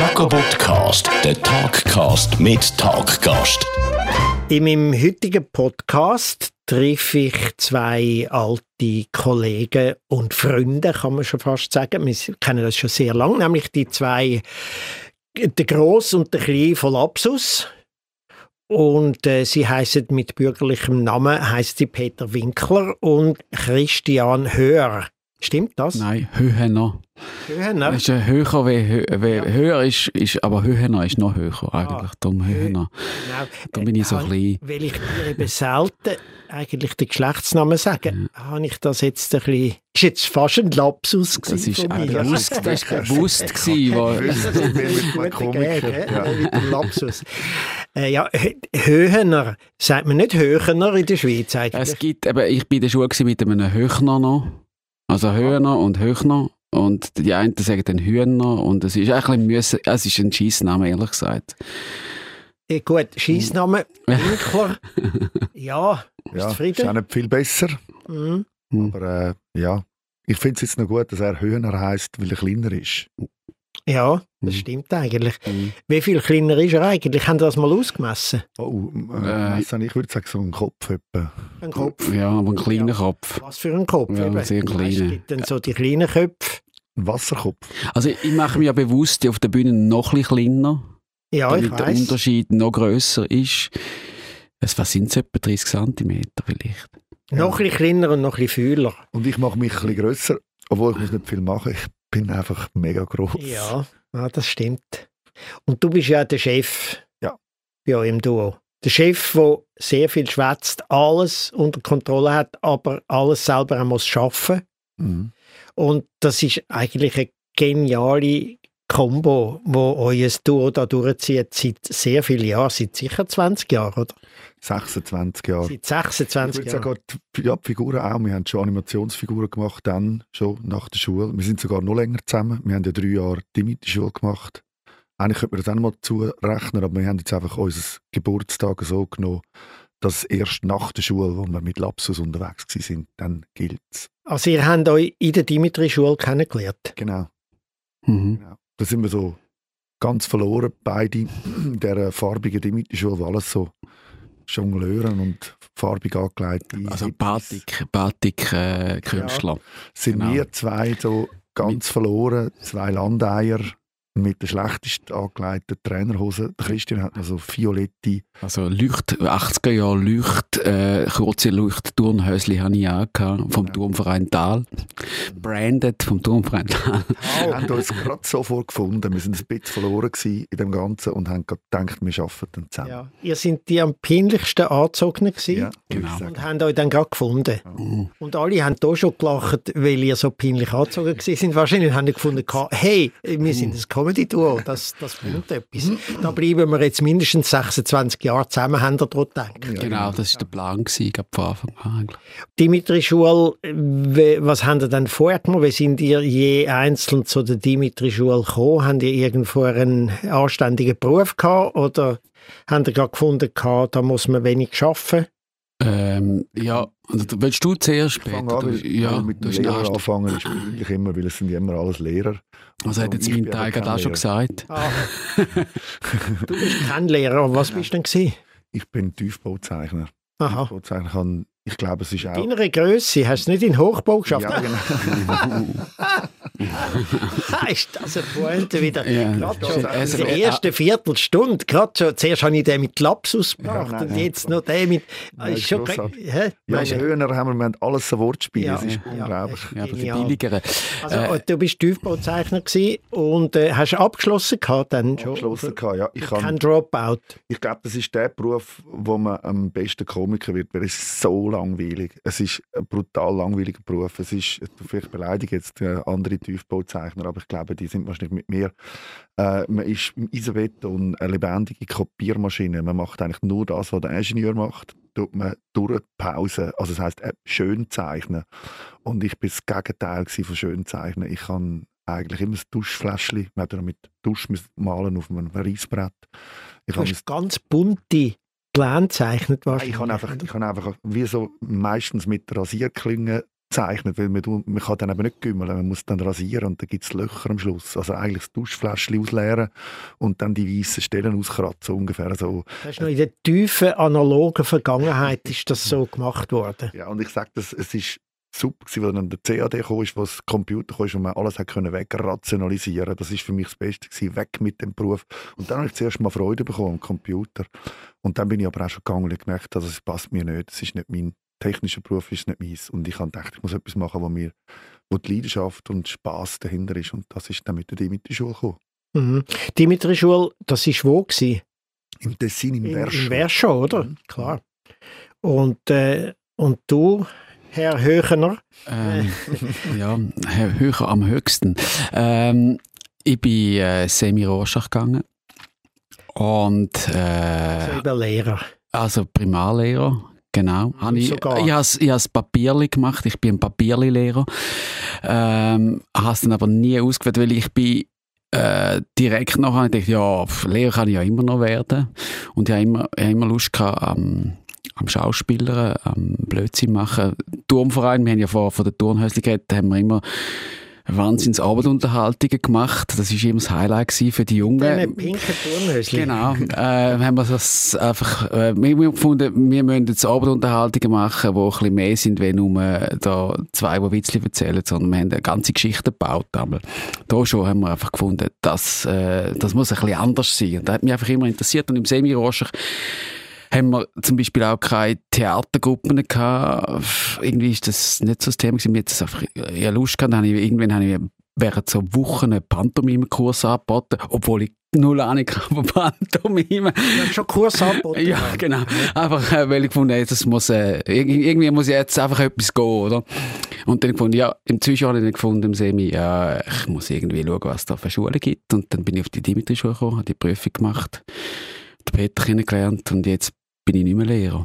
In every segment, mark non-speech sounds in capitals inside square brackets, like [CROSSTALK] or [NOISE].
Jacobotcast, der Talkcast mit Talkgast. In meinem heutigen Podcast treffe ich zwei alte Kollegen und Freunde, kann man schon fast sagen. Wir kennen das schon sehr lange, nämlich die zwei, der Gross und der Klein von Lapsus. Und äh, sie heißen mit bürgerlichem Namen heißt sie Peter Winkler und Christian Höher. Stimmt das? Nein, Höhener. Höher, ist äh, höher wie, hö wie Ja. höher ist, ist, aber Höhener ist noch höher eigentlich. Darum Höhener. Genau. Da bin ich so Äh, klein. Weil ich dir eben selten eigentlich den Geschlechtsnamen sage, habe ich das jetzt ein bisschen... Ist jetzt fast ein Lapsus Das gewesen ist von auch mir. bewusst, [LAUGHS] das ist bewusst gewesen, wo, Das ein mit Komiker, ja. mit dem Lapsus. Äh, ja, Hö- Höhener, sagt man nicht Höhener in der Schweiz eigentlich? es gibt, eben, ich bin in der Schule mit einem Höchner noch. Also Höhner und Höchner. Und die einen sagen dann Hühner. Und es ist eigentlich ein es ist ein Scheissname, ehrlich gesagt. Äh, gut, Scheissname, Winkler. [LAUGHS] ja, Ja, ist zufrieden? auch nicht viel besser. Mhm. Hm. Aber äh, ja, ich finde es jetzt noch gut, dass er Höhner heißt, weil er kleiner ist. Ja, das Mhm. stimmt eigentlich. Mhm. Wie viel kleiner ist er eigentlich? Haben Sie das mal ausgemessen? Oh, äh, Äh, ich würde sagen, so ein Kopf etwa. Ein Kopf? Ja, aber ein kleiner Ja. Kopf. Was für ein Kopf? Ja, eben. sehr kleiner. Es gibt dann so die kleinen Köpfe. Ein Wasserkopf. Also ich mache mir ja bewusst, auf der Bühne noch ein kleiner. Ja, ich damit der weiß. Unterschied noch grösser ist. Es, was sind es, etwa 30 cm vielleicht? Noch ein kleiner und noch ein fühler. Und ich mache mich ein bisschen grösser, obwohl ich muss nicht viel machen. Ich bin einfach mega groß. Ja, ja, das stimmt. Und du bist ja der Chef Ja. euch im Duo. Der Chef, der sehr viel schwätzt, alles unter Kontrolle hat, aber alles selber auch muss schaffen. Mhm. Und das ist eigentlich eine geniale Kombo, wo euer Duo da durchzieht seit sehr vielen Jahren, seit sicher 20 Jahren, oder? 26 Jahre. Seit Ich 26 würde Jahren. sagen, die, ja, die Figuren auch. Wir haben schon Animationsfiguren gemacht, dann schon nach der Schule. Wir sind sogar noch länger zusammen. Wir haben ja drei Jahre Timid-Schule gemacht. Eigentlich könnte man das auch noch mal zurechnen, aber wir haben jetzt einfach unser Geburtstag so genommen, dass erst nach der Schule, wo wir mit Lapsus unterwegs sind, dann gilt es. Also ihr habt euch in der Dimitri-Schule kennengelernt. Genau. Mhm. genau. Da sind wir so ganz verloren, beide in dieser farbigen Timid-Schule, wo alles so Jongleuren und farbig angelegt Also Batik, Batik äh, Künstler. sind Genau. wir zwei so ganz verloren, zwei Landeier mit der schlechtest angelegten Trainerhose. Der Christian hat noch so violette, Also Leucht, 80er Jahre Leucht, äh, kurze Leucht-Turnhösli habe ich auch gehabt, vom Turmverein Tal. Branded vom Turmverein Tal. Wir haben uns gerade sofort gefunden. Wir sind ein bisschen verloren in dem Ganzen und haben gedacht, wir arbeiten zusammen. Ja. Ihr seid die am peinlichsten angezogenen gewesen Ja, Genau. und haben euch dann gerade gefunden. Mhm. Und alle haben hier schon gelacht, weil ihr so peinlich angezogen sind. Wahrscheinlich haben die gefunden, hey, wir sind ein Comedy-Duo, das, das bringt etwas. Da bleiben wir jetzt mindestens 26 Jahre zusammen, haben ihr daran gedacht. Genau, das war der Plan, gewesen, von Anfang an. Dimitri-Schule, we- was habt ihr denn vorher gemacht? Wie sind ihr je einzeln zu der Dimitri-Schule gekommen? Habt ihr irgendwo einen anständigen Beruf gehabt oder habt ihr gerade gefunden, gehabt, da muss man wenig arbeiten? Ähm, ja, und willst du zuerst Ich fange später? an, Du, weil, ja, weil mit den Arzt- anfangen ist eigentlich immer, weil es sind ja immer alles Lehrer. Also hat jetzt Ich mein Teil gerade auch schon gesagt. Ah. [LAUGHS] du bist kein Lehrer, was bist du denn gewesen? Ich bin Tiefbauzeichner. Aha. Tiefbauzeichner kann, ich glaube, es ist auch... Deiner Größe, hast du nicht in Hochbau geschafft? Ja, genau. [LAUGHS] [LAUGHS] [LAUGHS] ist das eine Pointe wieder? Ja, Gerade schon also, in der äh, ersten Viertelstunde, gerade schon, zuerst habe ich den mit Lapsus gebracht nein, und jetzt noch den mit... Nein, ist schon, hä? Ja, du, höher haben wir, wir haben alles so Wortspiele. Ja, es ist ja, unglaublich. Ja, aber die billigeren. Also, Äh, du bist Tiefbauzeichner und äh, hast abgeschlossen gehabt dann schon? Abgeschlossen gehabt, ja. Ich, Kein Dropout. ich glaube, das ist der Beruf, wo man am besten Komiker wird, weil es ist so langweilig. Es ist ein brutal langweiliger Beruf. Es ist, vielleicht beleidige jetzt äh, andere Tiefbauzeichner, aber ich glaube, die sind wahrscheinlich mit mir. Äh, man ist im Isobeton eine lebendige Kopiermaschine. Man macht eigentlich nur das, was der Ingenieur macht. Tut man durchpausen. Also das heisst, äh, schön zeichnen. Und ich bin das Gegenteil von schön zeichnen. Ich kann eigentlich immer das Duschfläschchen, man hat ja mit Dusch malen auf einem Reissbrett. Ich Du hast ganz bunte Pläne gezeichnet Nein, wahrscheinlich. ich habe einfach, ich habe einfach wie so meistens mit der Rasierklinge zeichnet, weil man, man kann dann eben nicht gümmeln, man muss dann rasieren und dann gibt es Löcher am Schluss. Also eigentlich das Duschfläschchen ausleeren und dann die weißen Stellen auskratzen, ungefähr so. Das ist noch in der tiefen analogen Vergangenheit ist das so gemacht worden. Ja, und ich sage das, es ist super gewesen, weil dann der CAD kam, ist, wo das Computer kam, ist und man alles hat können wegrationalisieren. Das ist für mich das Beste gewesen, weg mit dem Beruf. Und dann habe ich zuerst mal Freude bekommen am Computer. Und dann bin ich aber auch schon gegangen und gemerkt, dass es passt mir nicht. Es ist nicht mein technischer Beruf, ist nicht meins. Und ich habe gedacht, ich muss etwas machen, wo mir wo die Leidenschaft und Spaß dahinter ist. Und das ist dann mit der Dimitri-Schule gekommen. Mhm. Dimitri-Schule, das ist wo gewesen? Im Tessin, im Verscho. in Verscho, oder? Mhm. Klar. Und, äh, und du, Herr Höchener, Ähm, ja, Herr höher am höchsten. Ähm, ich bin äh, Semi-Rorschach gegangen. Und so äh, über Lehrer. also Primarlehrer, genau. Habe ich ich habe ich has Papierli gemacht, ich bin ein Papierli-Lehrer. Ähm, habe es dann aber nie ausgewählt, weil ich bin äh, direkt nachher gedacht, ja, pf, Lehrer kann ich ja immer noch werden. Und ich habe immer, ich habe immer Lust gehabt, am, am Schauspielern, am Blödsinn machen. Turmverein, wir haben ja vor, von der Turnhäusli geredet, haben wir immer wahnsinns Abendunterhaltungen gemacht. Das war immer das Highlight für die Jungen. Deine pinken Turnhöschen. Genau, [LAUGHS] äh, haben wir das einfach, äh, wir wir gefunden, wir müssen jetzt Abendunterhaltungen machen, die ein bisschen mehr sind, wenn nur da zwei, die Witzli erzählen, sondern wir haben eine ganze Geschichte gebaut. Aber da schon haben wir einfach gefunden, das, äh, das muss ein bisschen anders sein. Und das hat mich einfach immer interessiert. Und im Semi-Roschach haben wir zum Beispiel auch keine Theatergruppen gehabt. Irgendwie ist das nicht so das Thema gewesen. Mir hat einfach eher Lust gehabt. Dann habe ich, irgendwann habe ich während so Wochen einen Pantomime-Kurs angeboten, obwohl ich null Ahnung [LAUGHS] von Pantomime. Schon Kurs angeboten. Ja, genau. Einfach, äh, weil ich gefunden habe, das muss, äh, irgendwie, muss jetzt einfach etwas gehen, oder? Und dann gefunden, ja, im Zwischenjahr habe ich gefunden, im Semi, ja, ich muss irgendwie schauen, was da für Schulen gibt. Und dann bin ich auf die Dimitri-Schule gekommen, habe die Prüfung gemacht, den Peter kennengelernt und jetzt bin ich nicht mehr Lehrer.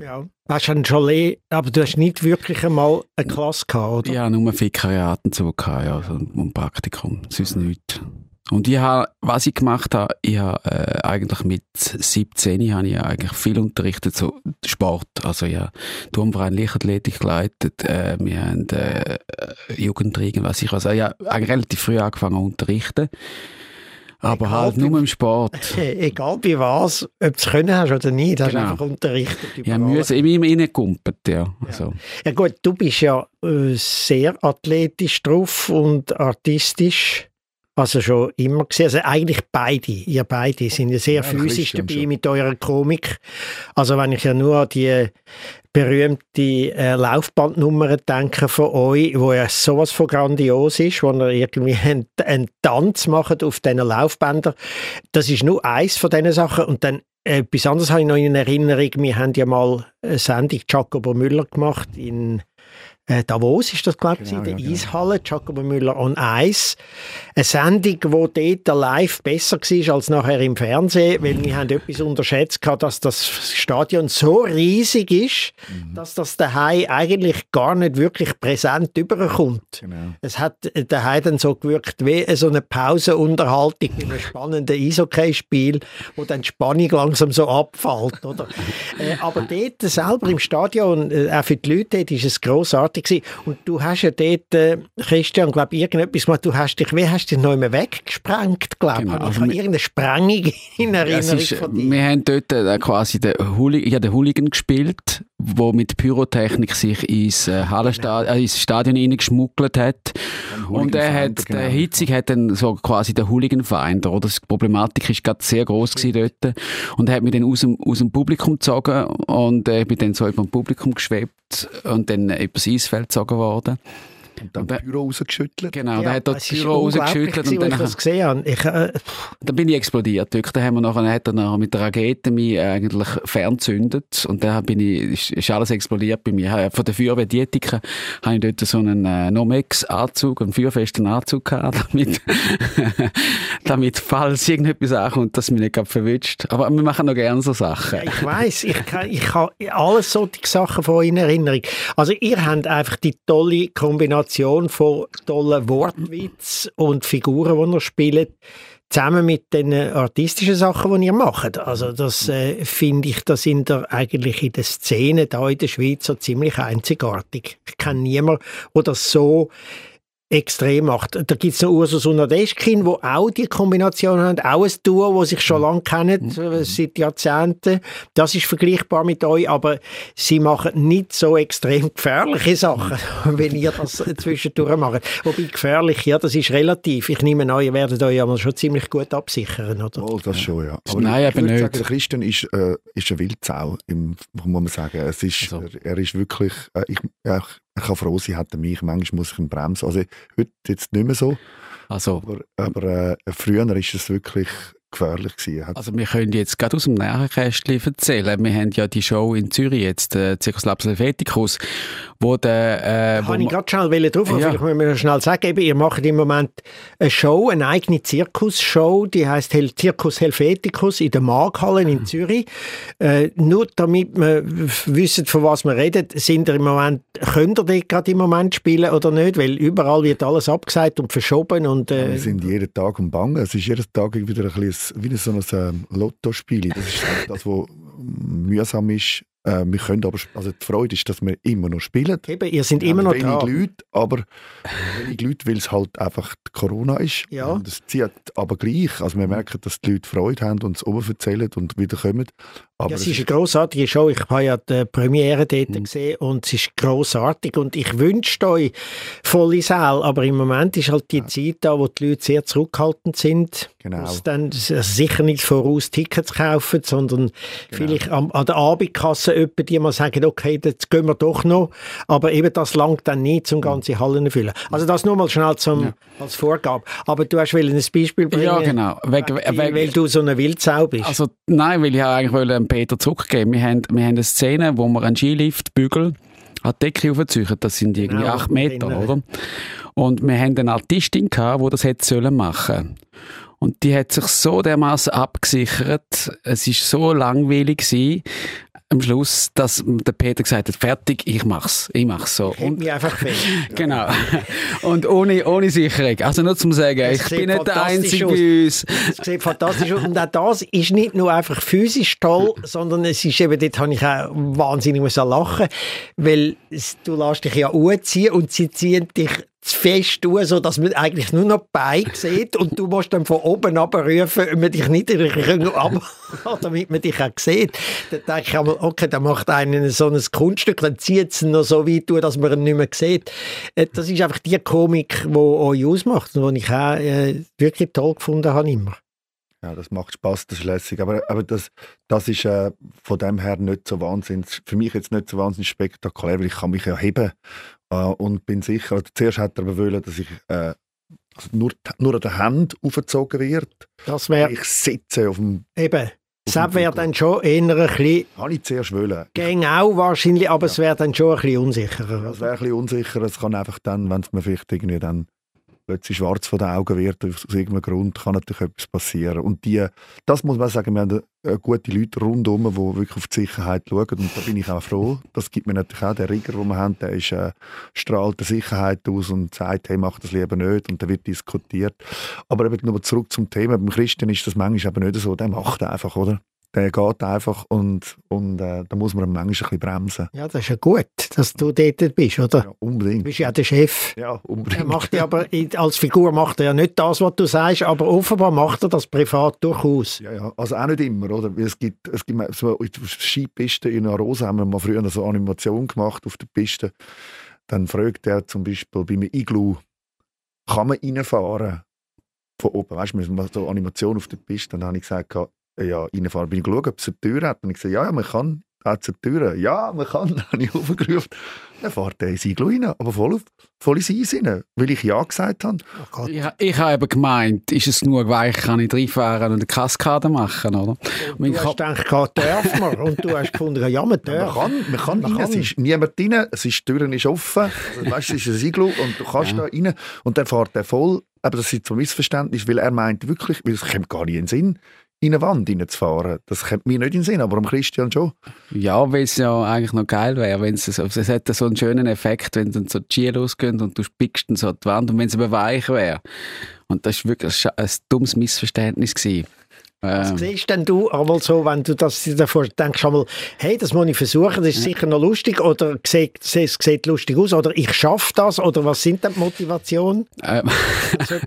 Ja. Hast du schon Le aber du hast nicht wirklich einmal eine Klasse gehabt, oder? Ich habe nur Vikariaten zu gehabt, ja, so ein Praktikum, sonst nichts. Und ich habe, was ich gemacht habe, ich habe äh, eigentlich mit 17 habe ich eigentlich viel unterrichtet, so Sport. Also ja, Turmverein Leichtathletik geleitet, äh, wir haben äh, Jugendring, was ich also, ja, eigentlich relativ früh angefangen zu unterrichten. Aber Egal, halt nur im Sport. [LAUGHS] Egal bei was, ob du es können hast oder nicht, hast du Genau. einfach unterrichtet. Ja, müssen, immer reingekumpelt, ja. Also, Ja gut, du bist ja äh, sehr athletisch drauf und artistisch. Also schon immer gesehen. Also eigentlich beide, ihr beide sind ja sehr Ja, physisch dabei schon. mit eurer Komik. Also wenn ich ja nur an die berühmte äh, Laufbandnummer denke von euch, wo ja sowas von grandios ist, wo ihr irgendwie [LAUGHS] einen, einen Tanz macht auf diesen Laufbändern. Das ist nur eins von diesen Sachen. Und dann äh, etwas anderes habe ich noch in Erinnerung. Wir haben ja mal eine Sendung Jacobo Müller gemacht in äh, Davos ist das, glaube ich, Genau, in der ja, genau. Eishalle, Jacobo Müller on Ice. Eine Sendung, wo dort live besser war als nachher im Fernsehen, weil wir haben etwas unterschätzt, dass das Stadion so riesig ist, Mhm. dass das daheim eigentlich gar nicht wirklich präsent überkommt. Genau. Es hat äh, daheim dann so gewirkt wie so eine Pausenunterhaltung in einem spannenden Eishockey-Spiel, wo dann die Spannung langsam so abfällt, oder? [LAUGHS] äh, aber dort selber im Stadion, äh, auch für die Leute dort, ist es grossartig gewesen. Und du hast ja dort, äh, Christian, glaube ich, irgendetwas gemacht, du hast dich, wie hast du dich noch immer weggesprengt, glaube Genau, ich. also ich wir- irgendeine Sprengung in Erinnerung ist, von dir. wir haben dort äh, quasi den Hooli ich habe den Hooligan gespielt, wo mit Pyrotechnik sich ins, äh, Hallenstadion, äh, ins Stadion reingeschmuggelt hat. Und er hat, genau. der Hitzig hat dann so quasi den Hooligan-Finder, oder? Die Problematik ist gerade sehr groß gewesen dort. Und er hat mich dann aus dem, aus dem Publikum gezogen und äh, ich bin dann so über dem Publikum geschwebt und dann äh, übers Eisfeld gezogen worden. Und dann Und der- Büro rausgeschüttelt. Genau, der hat ist Pyro unglaublich rausgeschüttelt und dann ich das gesehen habe. Ich, äh, dann bin ich explodiert. Wirklich. Dann haben wir nachher, hat er nachher mit der Rakete mich eigentlich fernzündet und dann bin ich, ist, ist alles explodiert bei mir. Habe Von der Feuerwehr Dietika habe ich dort so einen äh, Nomex-Anzug, einen feuerfesten Anzug gehabt, [LAUGHS] damit, [LAUGHS] damit, falls irgendetwas ankommt, dass mich nicht gerade verwünscht. Aber wir machen noch gerne so Sachen. Ja, ich weiß, ich, kann- ich habe alles solche Sachen von euch in Erinnerung. Also ihr habt einfach die tolle Kombination von tollen Wortwitz und Figuren, die ihr spielt. zusammen mit den artistischen Sachen, die ihr macht. Also das äh, finde ich, da sind ihr eigentlich in der Szene da in der Schweiz so ziemlich einzigartig. Ich kenne niemanden, der das so extrem macht. Da gibt es noch Ursus und Nadeschkin, wo auch die Kombination haben, auch ein Duo, wo sich schon lange kennen, mhm. seit Jahrzehnten. Das ist vergleichbar mit euch, aber sie machen nicht so extrem gefährliche Sachen, [LAUGHS] wenn ihr das zwischendurch macht. Wobei gefährlich, ja, das ist relativ. Ich nehme an, ihr werdet euch aber schon ziemlich gut absichern, oder? Oh, das schon, ja. Aber Nein, ich, ich würde sagen, der Christian ist, äh, ist ein Wildsau, im, muss man sagen. Es ist, also. er, er, ist wirklich, äh, ich, ja, ich kann froh sein, hat er mich. Manchmal muss ich ihn bremsen. Also heute jetzt nicht mehr so. Also. Aber, aber äh, früher ist es wirklich gefährlich gewesen. Also wir können jetzt gerade aus dem Nährkästchen erzählen. Wir haben ja die Show in Zürich jetzt, äh, Circus Labs Helveticus, wo der... Äh, Kann ich gerade schnell drauf, ja. vielleicht müssen wir schnell sagen, eben, ihr macht im Moment eine Show, eine eigene Zirkusshow, die heißt Hel Circus Helveticus in der Markhalle in mhm. Zürich. Äh, nur damit wir wissen, von was wir reden, sind ihr im Moment, könnt ihr dort gerade im Moment spielen oder nicht? Weil überall wird alles abgesagt und verschoben und... Äh, wir sind jeden Tag am Bangen. Es ist jeden Tag wieder ein bisschen wie so ein Lottospiel. Das ist das, was mühsam ist. Äh, wir können aber, also die Freude ist, dass wir immer noch spielen. Eben, ihr seid immer noch wenig da. Leute, aber wenig Leute, weil es halt einfach Corona ist. Ja. Und es zieht aber gleich. Also wir merken, dass die Leute Freude haben und es oben erzählen und wieder kommen. Aber ja, es ist eine grossartige Show. Ich habe ja die Premiere dort mhm. gesehen und es ist grossartig. Und ich wünsche euch volle Saal, aber im Moment ist halt die ja. Zeit da, wo die Leute sehr zurückhaltend sind. Genau. Dann sicher nicht voraus Tickets kaufen, sondern genau. vielleicht an, an der Abendkasse jemanden, die mal sagen, okay, jetzt gehen wir doch noch. Aber eben das langt dann nicht, um ganze Hallen zu füllen. Also das nur mal schnell zum, ja. als Vorgabe. Aber du hast ein Beispiel bringen. Ja, genau. Weg, weil, weil du so eine Wildsau bist. Also nein, weil ich eigentlich wollte Peter zurückgeben. Wir haben, wir haben eine Szene, wo wir einen Skilift bügeln, an die Decke aufziehen. Das sind irgendwie genau, acht Meter, oder? Und wir haben eine Artistin gehabt, die das hätte sollen machen. Und die hat sich so dermaßen abgesichert. Es ist so langweilig gewesen am Schluss, dass der Peter gesagt hat, fertig, ich mach's, ich mach's so. Und mich einfach fest. [LAUGHS] genau. Und ohne, ohne Sicherung. Also nur zum sagen, das ich bin nicht der Einzige bei uns. Es sieht fantastisch aus. Und auch das ist nicht nur einfach physisch toll, sondern es ist eben, dort habe ich auch wahnsinnig lachen weil du lässt dich ja anziehen und sie ziehen dich zu fest tun, so dass man eigentlich nur noch die Beine sieht und du musst dann von oben abrufen, wenn man dich nicht [LAUGHS] ab, damit man dich auch sieht. Dann denke ich einmal, okay, dann macht einer so ein Kunststück, dann zieht es noch so weit durch, dass man ihn nicht mehr sieht. Äh, das ist einfach die Komik, die euch ausmacht und die ich auch äh, wirklich toll gefunden habe immer. Ja, das macht Spaß, das ist lässig. Aber, aber das, das ist äh, von dem her nicht so wahnsinnig, für mich jetzt nicht so wahnsinnig spektakulär, weil ich kann mich ja heben äh, und bin sicher, also zuerst hat er aber wollen, dass ich äh, also nur, nur an der Hand aufgezogen wird. Das wäre... Ich sitze auf dem... Eben. Das wäre dann schon eher ein bisschen... Habe ich zuerst wollen. Ging auch wahrscheinlich, aber ja. es wäre dann schon ein bisschen unsicherer. Es wäre ein bisschen unsicherer. Es kann einfach dann, wenn es mir vielleicht irgendwie dann plötzlich schwarz vor den Augen wird, aus irgendeinem Grund, kann natürlich etwas passieren. Und die, das muss man sagen, wir haben äh, gute Leute rundherum, die wirklich auf die Sicherheit schauen und da bin ich auch froh. Das gibt mir natürlich auch, der Rigger, den wir haben, der ist, äh, strahlt die Sicherheit aus und sagt, hey, mach das lieber nicht und da wird diskutiert. Aber eben nochmal zurück zum Thema, beim Christen ist das manchmal eben nicht so, der macht einfach, oder? Der geht einfach und, und äh, da muss man manchmal ein bisschen bremsen. Ja, das ist ja gut, dass du dort bist, oder? Ja, unbedingt. Du bist ja der Chef. Ja, unbedingt. Er macht ja aber, [LAUGHS] als Figur macht er ja nicht das, was du sagst, aber offenbar macht er das privat durchaus. Ja, ja, also auch nicht immer, oder? Es gibt, es gibt so auf der Skipiste in Arosa haben wir mal früher eine so Animation gemacht auf der Piste. Dann fragt er zum Beispiel bei einem Iglu, kann man reinfahren? Von oben, weißt du, wir haben so Animation auf der Piste. Dann habe ich gesagt, ja, reinfahren. Bin ich geschaut, ob es eine Tür hat. Und ich gesagt, ja, ja, man kann. Hat es eine Tür? Ja, man kann. [LAUGHS] Dann habe ich aufgerufen. Dann fährt der ins Iglo rein, aber voll, auf, voll ins Eis rein, weil ich Ja gesagt habe. Oh ich, ich habe eben gemeint, ist es nur weich, kann ich reinfahren und eine Kaskade machen, oder? Und du hast gedacht, darf man? [LAUGHS] Und du hast gefunden, ja, man darf. Ja, man kann, man kann man rein, kann. es ist niemand rein, es ist, die Tür ist offen, weißt, es ist ein Iglo und du kannst ja. da rein und dann fährt er voll, aber das ist so ein Missverständnis, weil er meint wirklich, weil es kommt gar nicht in den Sinn, in eine Wand reinzufahren. Das kommt mir nicht in den Sinn, aber am Christian schon. Ja, weil es ja eigentlich noch geil wäre, wenn es, es hat so einen schönen Effekt, wenn dann so die Ski losgehen und du spickst dann so die Wand und wenn es aber weich wäre. Und das war wirklich ein dummes Missverständnis. Gewesen. Was ähm. siehst denn du einmal so, wenn du das davor denkst, einmal, hey, das muss ich versuchen, das ist sicher noch lustig oder sieht, es sieht lustig aus oder ich schaffe das oder was sind denn die Motivationen? Ähm. [LAUGHS]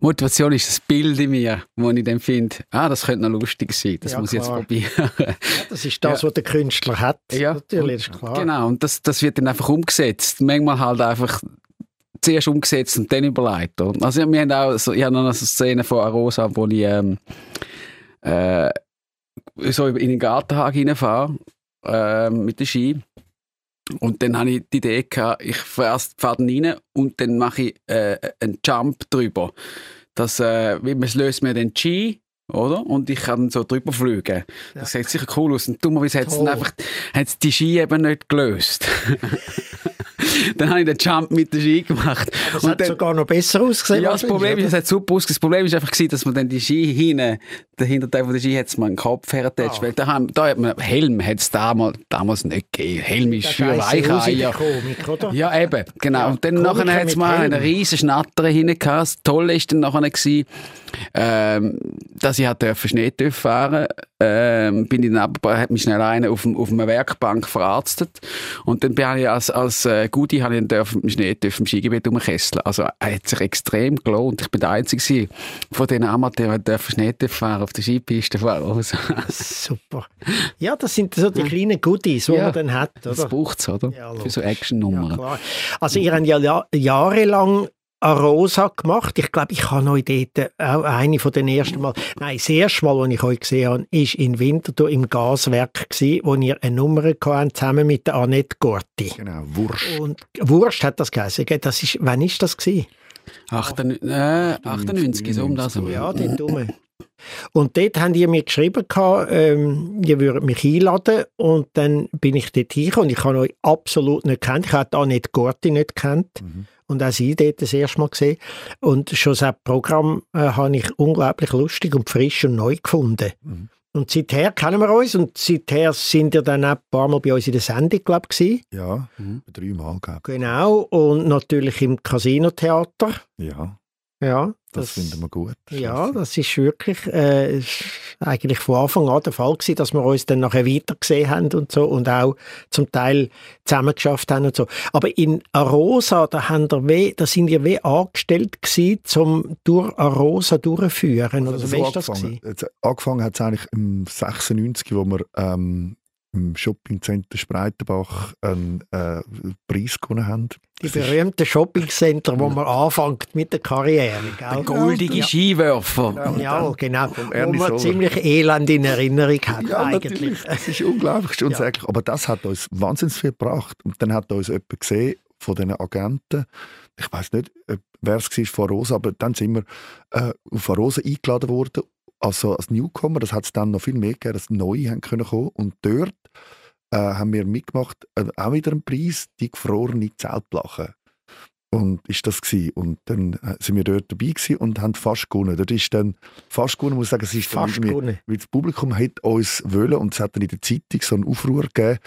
Motivation ist das Bild in mir, wo ich dann finde, ah, das könnte noch lustig sein, das ja, muss ich jetzt probieren. ja, das ist das, [LAUGHS] ja. was der Künstler hat, ja. natürlich, ist klar. Genau, und das, das wird dann einfach umgesetzt. Manchmal halt einfach zuerst umgesetzt und dann überlegt. Also wir haben auch so, ich habe noch eine Szene von Arosa, wo ich ähm, äh, so in den Gartenhag reinfahre äh, mit dem Ski. Und dann habe ich die Idee gehabt, ich fahre dann rein und dann mache ich äh, einen Jump drüber. Das, äh, man löst mir den Ski oder? Und ich kann so drüber fliegen. Ja. Das sieht sicher cool aus. Und dummerweise hat es einfach hat's die Ski eben nicht gelöst. [LAUGHS] [LAUGHS] dann habe ich den Jump mit der Ski gemacht. Aber es und hat dann, sogar noch besser ausgesehen. Ja, das Problem ist, es hat super ausgesehen. Das Problem ist einfach gewesen, dass man dann die Ski hinten, der von der Ski hat mal den Kopf hergetatscht. Ah. Weil da, haben, da hat man, Helm hat es damals, damals nicht gegeben. Helm ist für Weicheier. Ja, eben, genau. Ja, und dann nachher hat es mal einen riesen Schnatter hinten gehabt. Das Tolle ist dann nachher gewesen, ähm, dass ich halt Schnee fahren ähm, bin ich dann aber, hat mich schnell einer auf, auf einer Werkbank verarztet und dann bin ich als, als äh, Gudi habe ich dann mit Schnee dem Skigebiet umkesseln. Also er hat sich extrem gelohnt. Ich bin der Einzige von den Amateuren, die Schnee fahren auf der Skipiste fahren. [LAUGHS] Super. Ja, das sind so die kleinen Goodies, die ja, man dann hat. Oder? Das braucht es, oder? Ja, Für so Action-Nummern. Ja, also ihr habt ja jahrelang Arosa gemacht. Ich glaube, ich habe euch dort auch eine von den ersten Mal, nein, das erste Mal, als ich euch gesehen habe, ist in Winterthur im Gaswerk gewesen, wo ihr eine Nummer hatten, zusammen mit der Annette Gorti. Genau, Wurst. Und Wurst hat das geheißen. Das ist, wann ist das gewesen? 98, äh, 98 so um das. Ja, den dumme. Und dort haben die mir geschrieben, ähm, ihr würdet mich einladen und dann bin ich dort hingekommen und ich habe euch absolut nicht kennt. Ich habe Annette Gorti nicht kennt. Mhm und auch sie dort das erste Mal gesehen. Und schon das Programm äh, habe ich unglaublich lustig und frisch und neu gefunden. Mhm. Und seither kennen wir uns und seither sind ihr dann auch ein paar Mal bei uns in der Sendung, glaube ich. Ja, mhm. dreimal. Genau, und natürlich im Casino-Theater. Ja. Ja, das, das finden wir gut. Ja, das ist wirklich äh, eigentlich von Anfang an der Fall gewesen, dass wir uns dann nachher weiter gesehen haben und so und auch zum Teil zusammen geschafft haben und so. Aber in Arosa, da, haben wir da sind wir wie angestellt gewesen, zum durch Arosa durchführen. Also, wie ist das gewesen? Angefangen hat es eigentlich im 96, wo wir ähm, im Shoppingcenter Spreitenbach einen äh, Preis gewonnen haben. Die berühmten Shoppingcenter, wo man anfängt mit der Karriere. Gell? Der goldige ja. Skiwerfer. Ja, ja genau. Wo man ziemlich elend in Erinnerung hat ja, eigentlich. Es ist unglaublich unsäglich. Ja. Aber das hat uns wahnsinnig viel gebracht. Und dann hat uns jemand gesehen von diesen Agenten, ich weiß nicht, wer es war von Rosa, aber dann sind wir äh, auf Rosa eingeladen worden also als Newcomer, das hat es dann noch viel mehr gegeben, dass neue haben können kommen. Und dort äh, haben wir mitgemacht, äh, auch wieder einen Preis, die gefrorene Zeltplache. Und ist das gewesen. Und dann äh, sind wir dort dabei gewesen und haben fast gewonnen. Dort ist dann fast gewonnen, muss ich sagen, es ist fast gewonnen. Weil das Publikum hat uns wollen und es hat dann in der Zeitung so einen Aufruhr gegeben,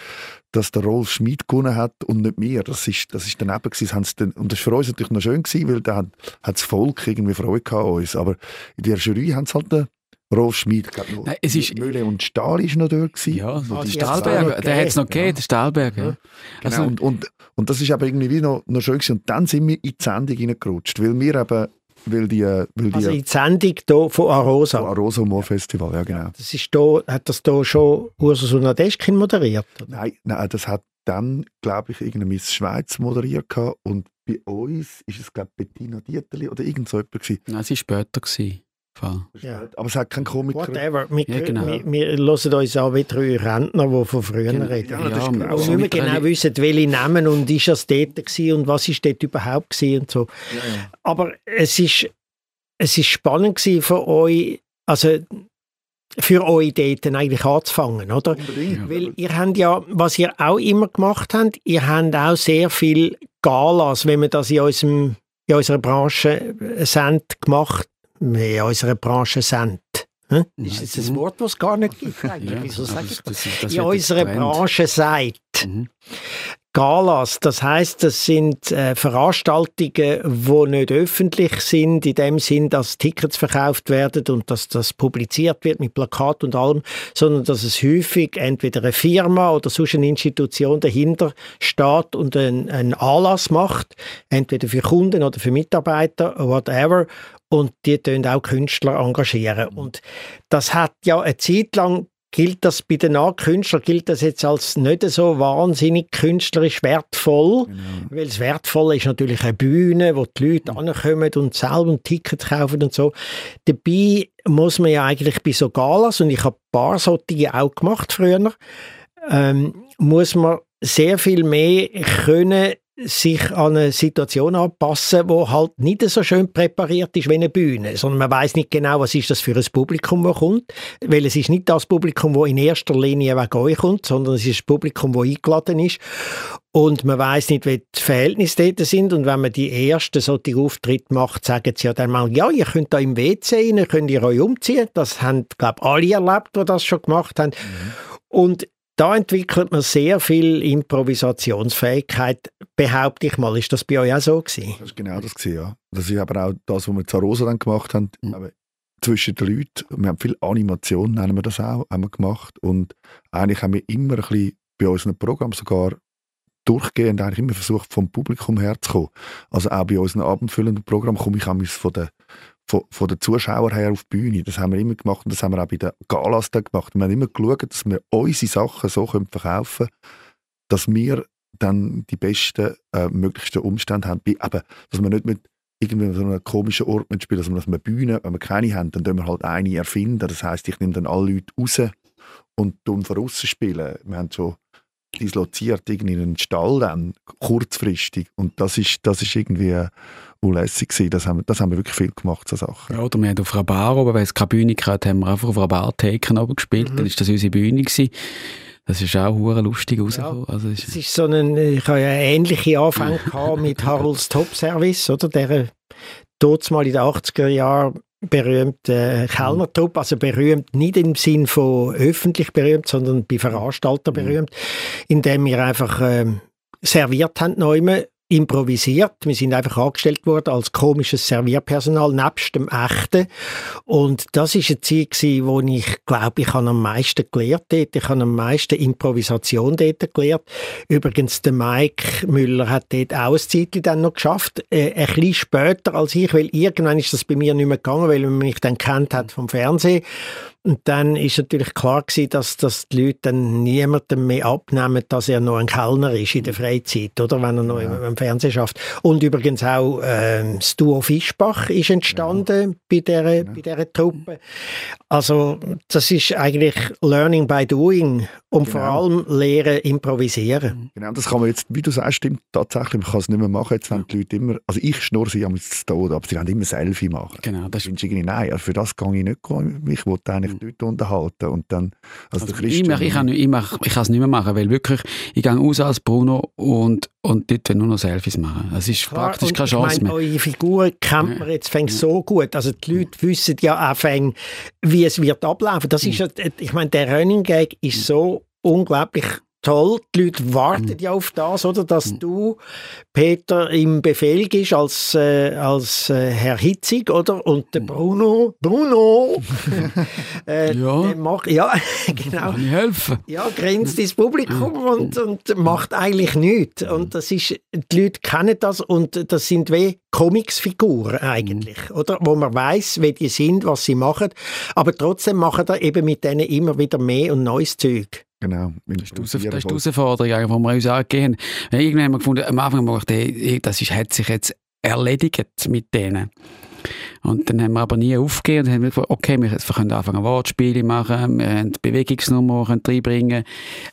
dass der Rolf Schmid gewonnen hat und nicht wir. Das ist, das ist dann eben gewesen. Dann, und das war für uns natürlich noch schön gewesen, weil da hat, hat das Volk irgendwie Freude an uns. Aber in der Jury haben es halt Rolf Schmid, glaube ich. es ist, Mühle und Stahl ist noch dort. Gewesen. Ja, ah, die Stahlberger, der hat es noch gegeben, ja. der Stahlberger. Ja. Genau, also, und, und, und das ist aber irgendwie noch, noch schön gewesen. Und dann sind wir in die Sendung reingerutscht, weil wir eben weil die, weil die, also in die Sendung hier von Arosa. Von Arosa Humor Festival, ja genau. Das ist da, hat das da schon Ursus und Nadeschkin moderiert? Oder? Nein, nein, das hat dann, glaube ich, irgendeine Miss Schweiz moderiert gehabt. und bei uns ist es, glaube ich, Bettina Dieterli oder irgend so jemand gewesen. Nein, sie war später. Gewesen. Ja. Aber es hat keinen Komiker. Whatever. Wir, ja, genau. wir, wir hören uns auch wie drei Rentner, die von früher genau. reden. Ja, ja, und nicht mehr genau wissen, welche Namen und ist das dort gewesen und was ist dort überhaupt gewesen und so. Aber es ist, es ist spannend gewesen für euch, also für euch dort eigentlich anzufangen, oder? Unbedingt. Weil ihr habt ja, was ihr auch immer gemacht habt, ihr habt auch sehr viel Galas, wenn man das in, unserem, in unserer Branche sendet, gemacht in unserer Branche sind. Hm? Ist das ein Wort, das es gar nicht gibt? [LAUGHS] Eigentlich? Ja, Wieso aber sage ich das- das? das- In unserer. Branche sagt Mhm. Galas, das heißt, das sind äh, Veranstaltungen, die nicht öffentlich sind, in dem Sinn, dass Tickets verkauft werden und dass das publiziert wird mit Plakat und allem, sondern dass es häufig entweder eine Firma oder sonst eine Institution dahinter steht und einen, einen Anlass macht, entweder für Kunden oder für Mitarbeiter, whatever, und die tun auch Künstler engagieren. Und das hat ja eine Zeit lang gilt das bei den Nachkünstlern, gilt das jetzt als nicht so wahnsinnig künstlerisch wertvoll, weil das Wertvolle ist natürlich eine Bühne, wo die Leute ankommen und selber ein Ticket kaufen und so. Dabei muss man ja eigentlich bei so Galas, und ich habe ein paar solche auch gemacht früher, ähm, muss man sehr viel mehr können sich an eine Situation anpassen, wo halt nicht so schön präpariert ist wie eine Bühne, sondern man weiß nicht genau, was ist das für ein Publikum, das kommt, weil es ist nicht das Publikum, das in erster Linie wegen euch kommt, sondern es ist das Publikum, das eingeladen ist. Und man weiß nicht, wie die Verhältnisse dort sind. Und wenn man die ersten solche Auftritte macht, sagen sie ja dann mal, ja, ihr könnt da im WC rein, könnt ihr euch umziehen, das haben, glaube ich, alle erlebt, die das schon gemacht haben. Und da entwickelt man sehr viel Improvisationsfähigkeit, behaupte ich mal. Ist das bei euch auch so gewesen? Das ist genau das gewesen, ja. Das ist aber auch das, was wir zu Rosa dann gemacht haben. Mhm. Aber zwischen den Leuten, wir haben viel Animation, nennen wir das auch, haben wir gemacht. Und eigentlich haben wir immer ein bisschen bei unserem Programm sogar durchgehend eigentlich immer versucht, vom Publikum herzukommen. Also auch bei unseren abendfüllenden Programm komme ich manchmal von den von, von den Zuschauern her auf die Bühne. Das haben wir immer gemacht und das haben wir auch bei den Galas dann gemacht. Wir haben immer geschaut, dass wir unsere Sachen so verkaufen können, dass wir dann die besten, äh, möglichsten Umstände haben. Aber dass wir nicht mit irgendwie so einem komischen Ort mitspielen, dass wir Bühne, wenn wir keine haben, dann wir halt eine erfinden. Das heißt, ich nehme dann alle Leute raus und tun von außen spielen. Wir haben so disloziert irgendwie in einen Stall dann, kurzfristig. Und das ist, das ist irgendwie äh, unlässig gewesen. Das haben, das haben wir wirklich viel gemacht, so Sachen. Ja, oder wir haben auf einer Bar oben, weil es keine Bühne gab, haben wir einfach auf einer Bartheke oben gespielt. Mhm. Dann ist das unsere Bühne gewesen. Das ist auch hure lustig rausgekommen. Also es Es ist, ist so ein, ich habe ja ähnliche Anfänge [LAUGHS] gehabt mit Harolds Top Service, oder? Der dort mal in den 80er Jahren berühmte Kellnertruppe, also berühmt nicht im Sinn von öffentlich berühmt, sondern bei Veranstaltern berühmt, indem wir einfach ähm, serviert haben, neume improvisiert. Wir sind einfach angestellt worden als komisches Servierpersonal nebst dem echten. Und das ist eine Zeit gewesen, wo ich glaube, ich habe am meisten gelernt dort. Ich habe am meisten Improvisation dort gelernt. Übrigens, der Mike Müller hat dort auch ein Zeitchen dann noch geschafft. Äh, ein bisschen später als ich, weil irgendwann ist das bei mir nicht mehr gegangen, weil man mich dann kennt hat vom Fernsehen. Und dann ist natürlich klar gewesen, dass, dass die Leute dann niemandem mehr abnehmen, dass er noch ein Kellner ist in der Freizeit, oder? Wenn er noch im, im Fernsehen schafft. Und übrigens auch ähm, das Duo Fischbach ist entstanden bei dieser, bei dieser Truppe. Also das ist eigentlich Learning by Doing und vor Genau. allem Lehren improvisieren. Genau, das kann man jetzt, wie du sagst, stimmt tatsächlich. Man kann es nicht mehr machen. Jetzt haben die Leute immer, also ich schnurre sie am zu Tod, aber sie haben immer Selfie machen. genau, das ist irgendwie, nein, also für das gehe ich nicht. gehen. Ich wollte eigentlich die Leute unterhalten. Und dann, also, der Also ich, Christian, mach, ich, kann, nicht- ich, mach, ich kann es nicht mehr machen, weil wirklich, ich gehe raus als Bruno und, und dort nur noch Selfies machen. Es ist Klar, praktisch keine ich Chance meine, mehr. eure Figur kennt man jetzt fängt so gut. Also die Leute wissen ja auch fäng, wie es wird ablaufen. Das ist ja, ich meine, der Running Gag ist so unglaublich toll. Die Leute warten ja auf das, oder? Dass du, Peter, im Befehl gehst als, äh, als äh, Herr Hitzig, oder? Und der Bruno, Bruno, [LAUGHS] äh, Ja. der macht, ja, [LAUGHS] genau. Kann ich helfen? Ja, grenzt ins Publikum und, und macht eigentlich nichts. Und das ist, die Leute kennen das und das sind wie Comicsfiguren eigentlich, oder? Wo man weiß, wie die sind, was sie machen, aber trotzdem machen da eben mit denen immer wieder mehr und neues Zeug. Genau. Das ist die Heraus- das ist die Herausforderung, die wir uns angegeben haben. Irgendwann haben wir gefunden, am Anfang haben wir gedacht, das ist, hat sich jetzt erledigt mit denen. Und dann haben wir aber nie aufgegeben und haben gesagt, okay, wir können anfangen Wortspiele machen, wir haben Bewegungsnummer können reinbringen.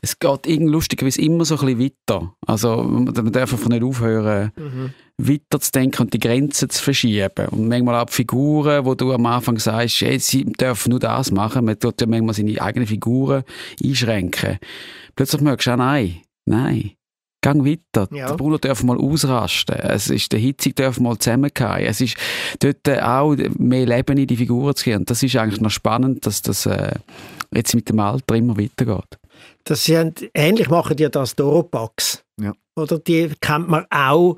Es geht irgendwie lustigerweise immer so ein bisschen weiter. Also man darf einfach nicht aufhören, weiter zu denken und die Grenzen zu verschieben. Und manchmal auch die Figuren, wo du am Anfang sagst, hey, sie dürfen nur das machen. Man tut ja manchmal seine eigenen Figuren einschränken. Plötzlich merkst du, ah, nein, nein, gang weiter. Ja. Der Bruno darf mal ausrasten. Es ist, der Hitzig darf mal zusammengehen. Es ist dort äh, auch mehr Leben in die Figuren zu gehen. Und das ist eigentlich noch spannend, dass das äh, jetzt mit dem Alter immer weitergeht. Das sind, ähnlich machen ja das Doropax. Ja. Oder die kennt man auch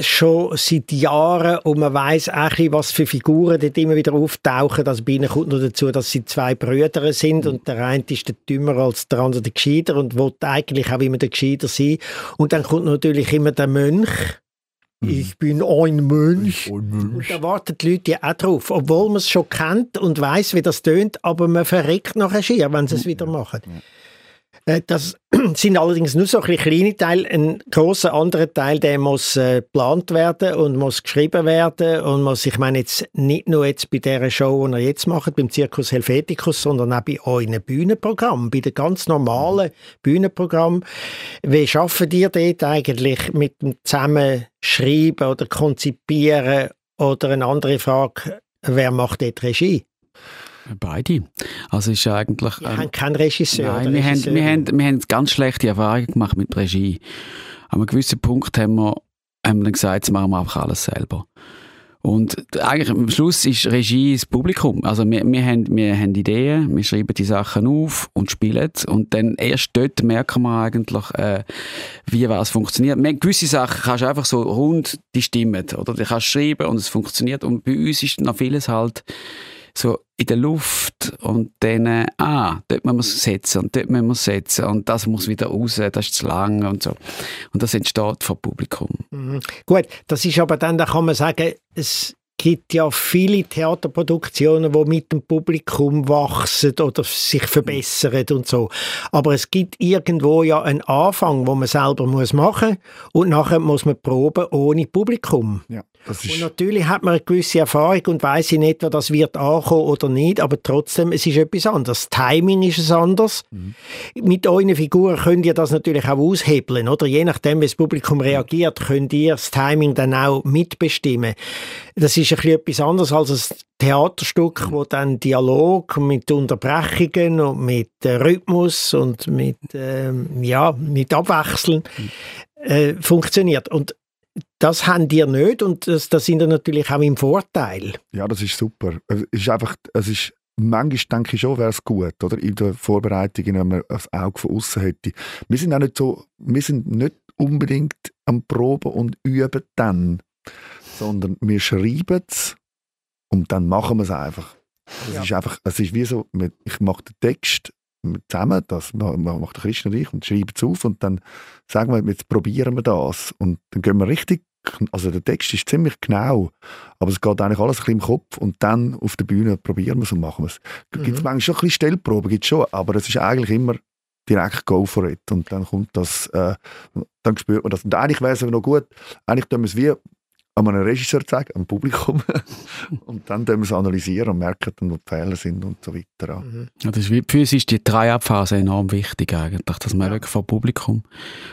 schon seit Jahren und man weiß auch, ein was für Figuren dort immer wieder auftauchen. Also bei ihnen kommt noch dazu, dass sie zwei Brüder sind und der eine ist der Dümmer als der andere der Gescheiter und will eigentlich auch immer der Gescheiter sein. Und dann kommt natürlich immer der Mönch. Ich bin ein Mönch. Und da warten die Leute ja auch drauf, obwohl man es schon kennt und weiß, wie das tönt, aber man verreckt nachher schier, wenn sie es wieder machen. Äh, Das [CLEARS THROAT] sind allerdings nur so kleine Teile. Ein großer anderer Teil, der muss äh, geplant werden und muss geschrieben werden und muss, ich meine jetzt nicht nur jetzt bei der Show, die ihr jetzt macht, beim Circus Helveticus, sondern auch bei euren Bühnenprogrammen, bei den ganz normalen Bühnenprogrammen. Wie schaffen ihr dort eigentlich mit dem Zusammenschreiben oder Konzipieren oder eine andere Frage, wer macht dort Regie? Beide. Also ist eigentlich... Wir ähm, haben keinen Regisseur. Nein, wir haben, wir, haben, wir haben ganz schlechte Erfahrungen gemacht mit Regie. An einem gewissen Punkt haben wir, haben wir dann gesagt, jetzt machen wir einfach alles selber. Und eigentlich am Schluss ist Regie das Publikum. Also wir, wir, haben, wir haben Ideen, wir schreiben die Sachen auf und spielen und dann erst dort merken wir eigentlich, äh, wie was funktioniert. Wir, gewisse Sachen kannst du einfach so rund, die stimmen. Oder du kannst schreiben und es funktioniert. Und bei uns ist noch vieles halt so in der Luft und dann, äh, ah, dort müssen wir es setzen und dort müssen wir es setzen und das muss wieder raus, das ist zu lang und so. Und das entsteht vor Publikum. Mhm. Gut, das ist aber dann, da kann man sagen, es gibt ja viele Theaterproduktionen, die mit dem Publikum wachsen oder sich verbessern und so. Aber es gibt irgendwo ja einen Anfang, wo man selber muss machen und nachher muss man proben ohne Publikum. Ja, Und natürlich hat man eine gewisse Erfahrung und weiß in etwa, das wird ankommen oder nicht, aber trotzdem, es ist etwas anderes. Das Timing ist es anders. Mit euren Figuren könnt ihr das natürlich auch aushebeln, oder? Je nachdem, wie das Publikum reagiert, könnt ihr das Timing dann auch mitbestimmen. Das ist ein bisschen etwas anderes als ein Theaterstück, wo dann Dialog mit Unterbrechungen und mit äh, Rhythmus und mit, ähm, ja, mit Abwechseln äh, funktioniert. Und das haben die nicht und das, das sind natürlich auch im Vorteil. ja, das ist super. Es ist einfach, es ist, manchmal denke ich schon, wäre es gut, oder? In der Vorbereitung, wenn man das Auge von außen hätte. Wir sind auch nicht so, wir sind nicht unbedingt am Proben und üben dann, sondern wir schreiben es und dann machen wir es einfach. Es Ja. ist einfach, es ist wie so, ich mache den Text zusammen, das ma- ma- macht der Christian und ich und schreiben es auf und dann sagen wir, jetzt probieren wir das und dann gehen wir richtig, also der Text ist ziemlich genau, aber es geht eigentlich alles ein bisschen im Kopf und dann auf der Bühne probieren wir es und machen wir es. Gibt es Mhm. manchmal schon ein bisschen Stellproben, gibt's schon, aber es ist eigentlich immer direkt go for it und dann kommt das, äh, dann spürt man das. Und eigentlich wäre es noch gut, eigentlich tun wir es wie an einem Regisseur zeigen, am Publikum [LAUGHS] und dann wir es analysieren und merken dann, wo die Fehler sind und so weiter. Ja. Ja, das ist wie, für uns ist die Treiabphase enorm wichtig eigentlich, dass man wirklich vor Publikum.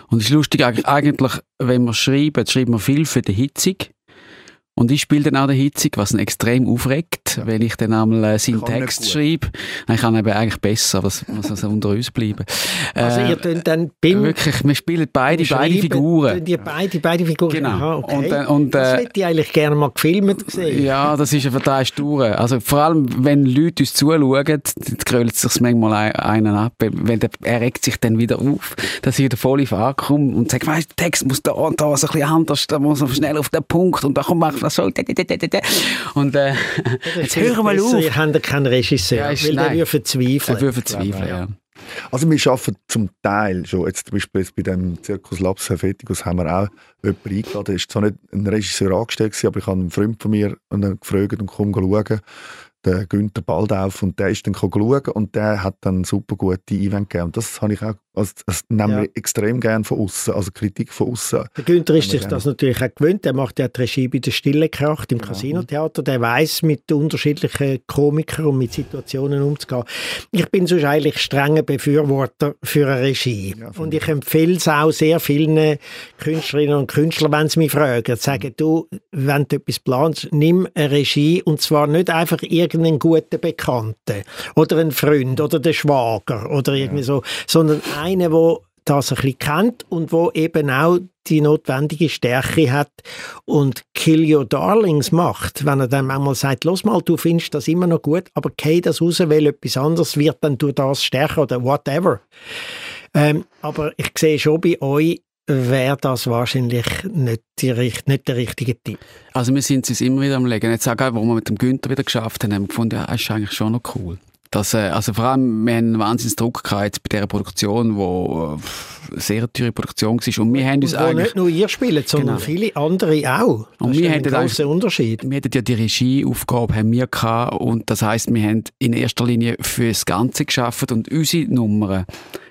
Und es ist lustig eigentlich, eigentlich, wenn wir schreiben, schreiben wir viel für die Hitzung. Und ich spiele dann auch die Hitzung, was ihn extrem aufregt, wenn ich dann einmal äh, seinen Kann Text schreibe. Ich kann eben eigentlich besser, aber es muss also unter uns bleiben. [LAUGHS] Also Äh, ihr könnt dann beim wirklich, wir spielen beide, beide Figuren. ihr beide, beide Figuren. Genau. Aha, okay. Und, äh, und, das äh, hätte ich eigentlich gerne mal gefilmt sehen. Ja, das ist eine drei Touren. Also vor allem, wenn Leute uns zuschauen, dann krölt sich manchmal ein- einen ab, weil der, er regt sich dann wieder auf, dass ich wieder voll in Fahrt komme und sagt, weißt, der Text muss da und da so ein bisschen anders, da muss man schnell auf den Punkt und da kommt man das so. Und äh, jetzt hören wir mal auf. Ihr habt keinen Regisseur, Ja, ist- weil der nein. würde verzweifeln. Er würde verzweifeln, ja. Also wir arbeiten zum Teil schon, jetzt zum Beispiel jetzt bei dem Zirkus Labs Helveticus haben wir auch jemanden eingeladen, er ist zwar nicht ein Regisseur angestellt aber ich habe einen Freund von mir und dann gefragt und komm schauen, der Günther Baldauf und der ist dann schauen und der hat dann super gute Event gegeben und das habe ich auch, also das nehmen Ja. wir extrem gerne von außen, also Kritik von außen. Der Günther ist sich gerne. das natürlich auch gewöhnt. Der macht ja die Regie bei der Stille Kracht im. Casinotheater. Der weiß mit unterschiedlichen Komikern und mit Situationen umzugehen. Ich bin sonst eigentlich strenger Befürworter für eine Regie. Ja, und ich empfehle es auch sehr vielen Künstlerinnen und Künstlern, wenn sie mich fragen, sagen, du, wenn du etwas planst, nimm eine Regie und zwar nicht einfach irgendeinen guten Bekannten oder einen Freund oder den Schwager oder irgendwie so, sondern einen, wo das ein bisschen kennt und wo eben auch die notwendige Stärke hat und Kill Your Darlings macht, wenn er dann manchmal sagt, los mal, du findest das immer noch gut, aber kei das raus, weil etwas anderes wird dann durch das stärker oder whatever. Ähm, aber ich sehe schon bei euch, wäre das wahrscheinlich nicht, die, nicht der richtige Tipp. Also wir sind es immer wieder am Legen. Jetzt auch, wo wir mit dem Günther wieder geschafft haben, haben wir gefunden, ja, ist eigentlich schon noch cool. Das, äh, also vor allem, wir haben einen Wahnsinnsdruck gehabt bei dieser Produktion, die äh, sehr teure Produktion war. Und wir haben uns und wo eigentlich... nicht nur ihr spielt, sondern Genau. viele andere auch. Das Und ist wir ein grosser Unterschied. Wir hatten ja die Regieaufgabe haben wir gehabt, und das heisst, wir haben in erster Linie für das Ganze geschafft und unsere Nummern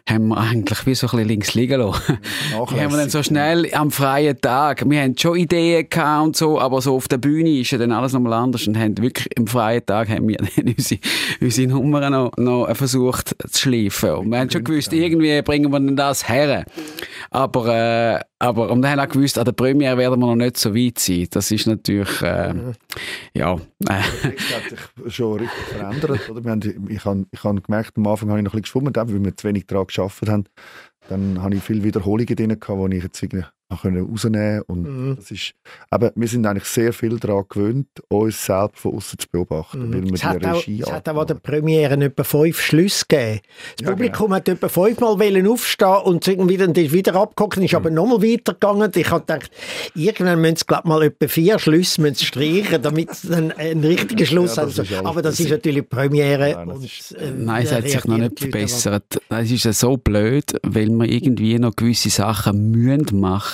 haben wir eigentlich wie so ein bisschen links liegen lassen. [LAUGHS] Die haben wir dann so schnell am freien Tag. Wir haben schon Ideen gehabt und so, aber so auf der Bühne ist ja dann alles nochmal anders und haben wirklich am freien Tag haben wir [LAUGHS] dann unsere, unsere Nummern noch, noch versucht zu schleifen. Und wir haben schon gewusst, irgendwie bringen wir dann das her. Aber, äh, aber, und wir haben auch gewusst, an der Premiere werden wir noch nicht so weit sein. Das ist natürlich, äh, ja, Text hat sich schon richtig verändert. Oder? Wir haben, ich habe ich hab gemerkt, am Anfang habe ich noch ein bisschen geschwommen, weil wir zu wenig daran gearbeitet haben. Dann habe ich viele Wiederholungen drin, gehabt, die ich jetzt irgendwie können rausnehmen. Und Mhm. das ist, aber wir sind eigentlich sehr viel daran gewöhnt, uns selbst von außen zu beobachten, weil wir Mhm. Es die hat, auch, Regie es hat auch an der. Premiere etwa fünf Schlüsse gegeben. Das Ja, Publikum hat etwa fünfmal wollen aufstehen und irgendwie dann ist wieder abgeguckt und ist Mhm. aber nochmal weitergegangen. Ich habe gedacht, irgendwann müssen sie glaub mal etwa vier Schlüsse müssen streichen, damit sie dann einen richtigen Schluss Ja, haben. das ist alles aber das ist natürlich die Premiere. Nein, und, äh, Nein, es hat sich noch nicht verbessert. Es ist ja so blöd, weil wir irgendwie noch gewisse Sachen müssen machen.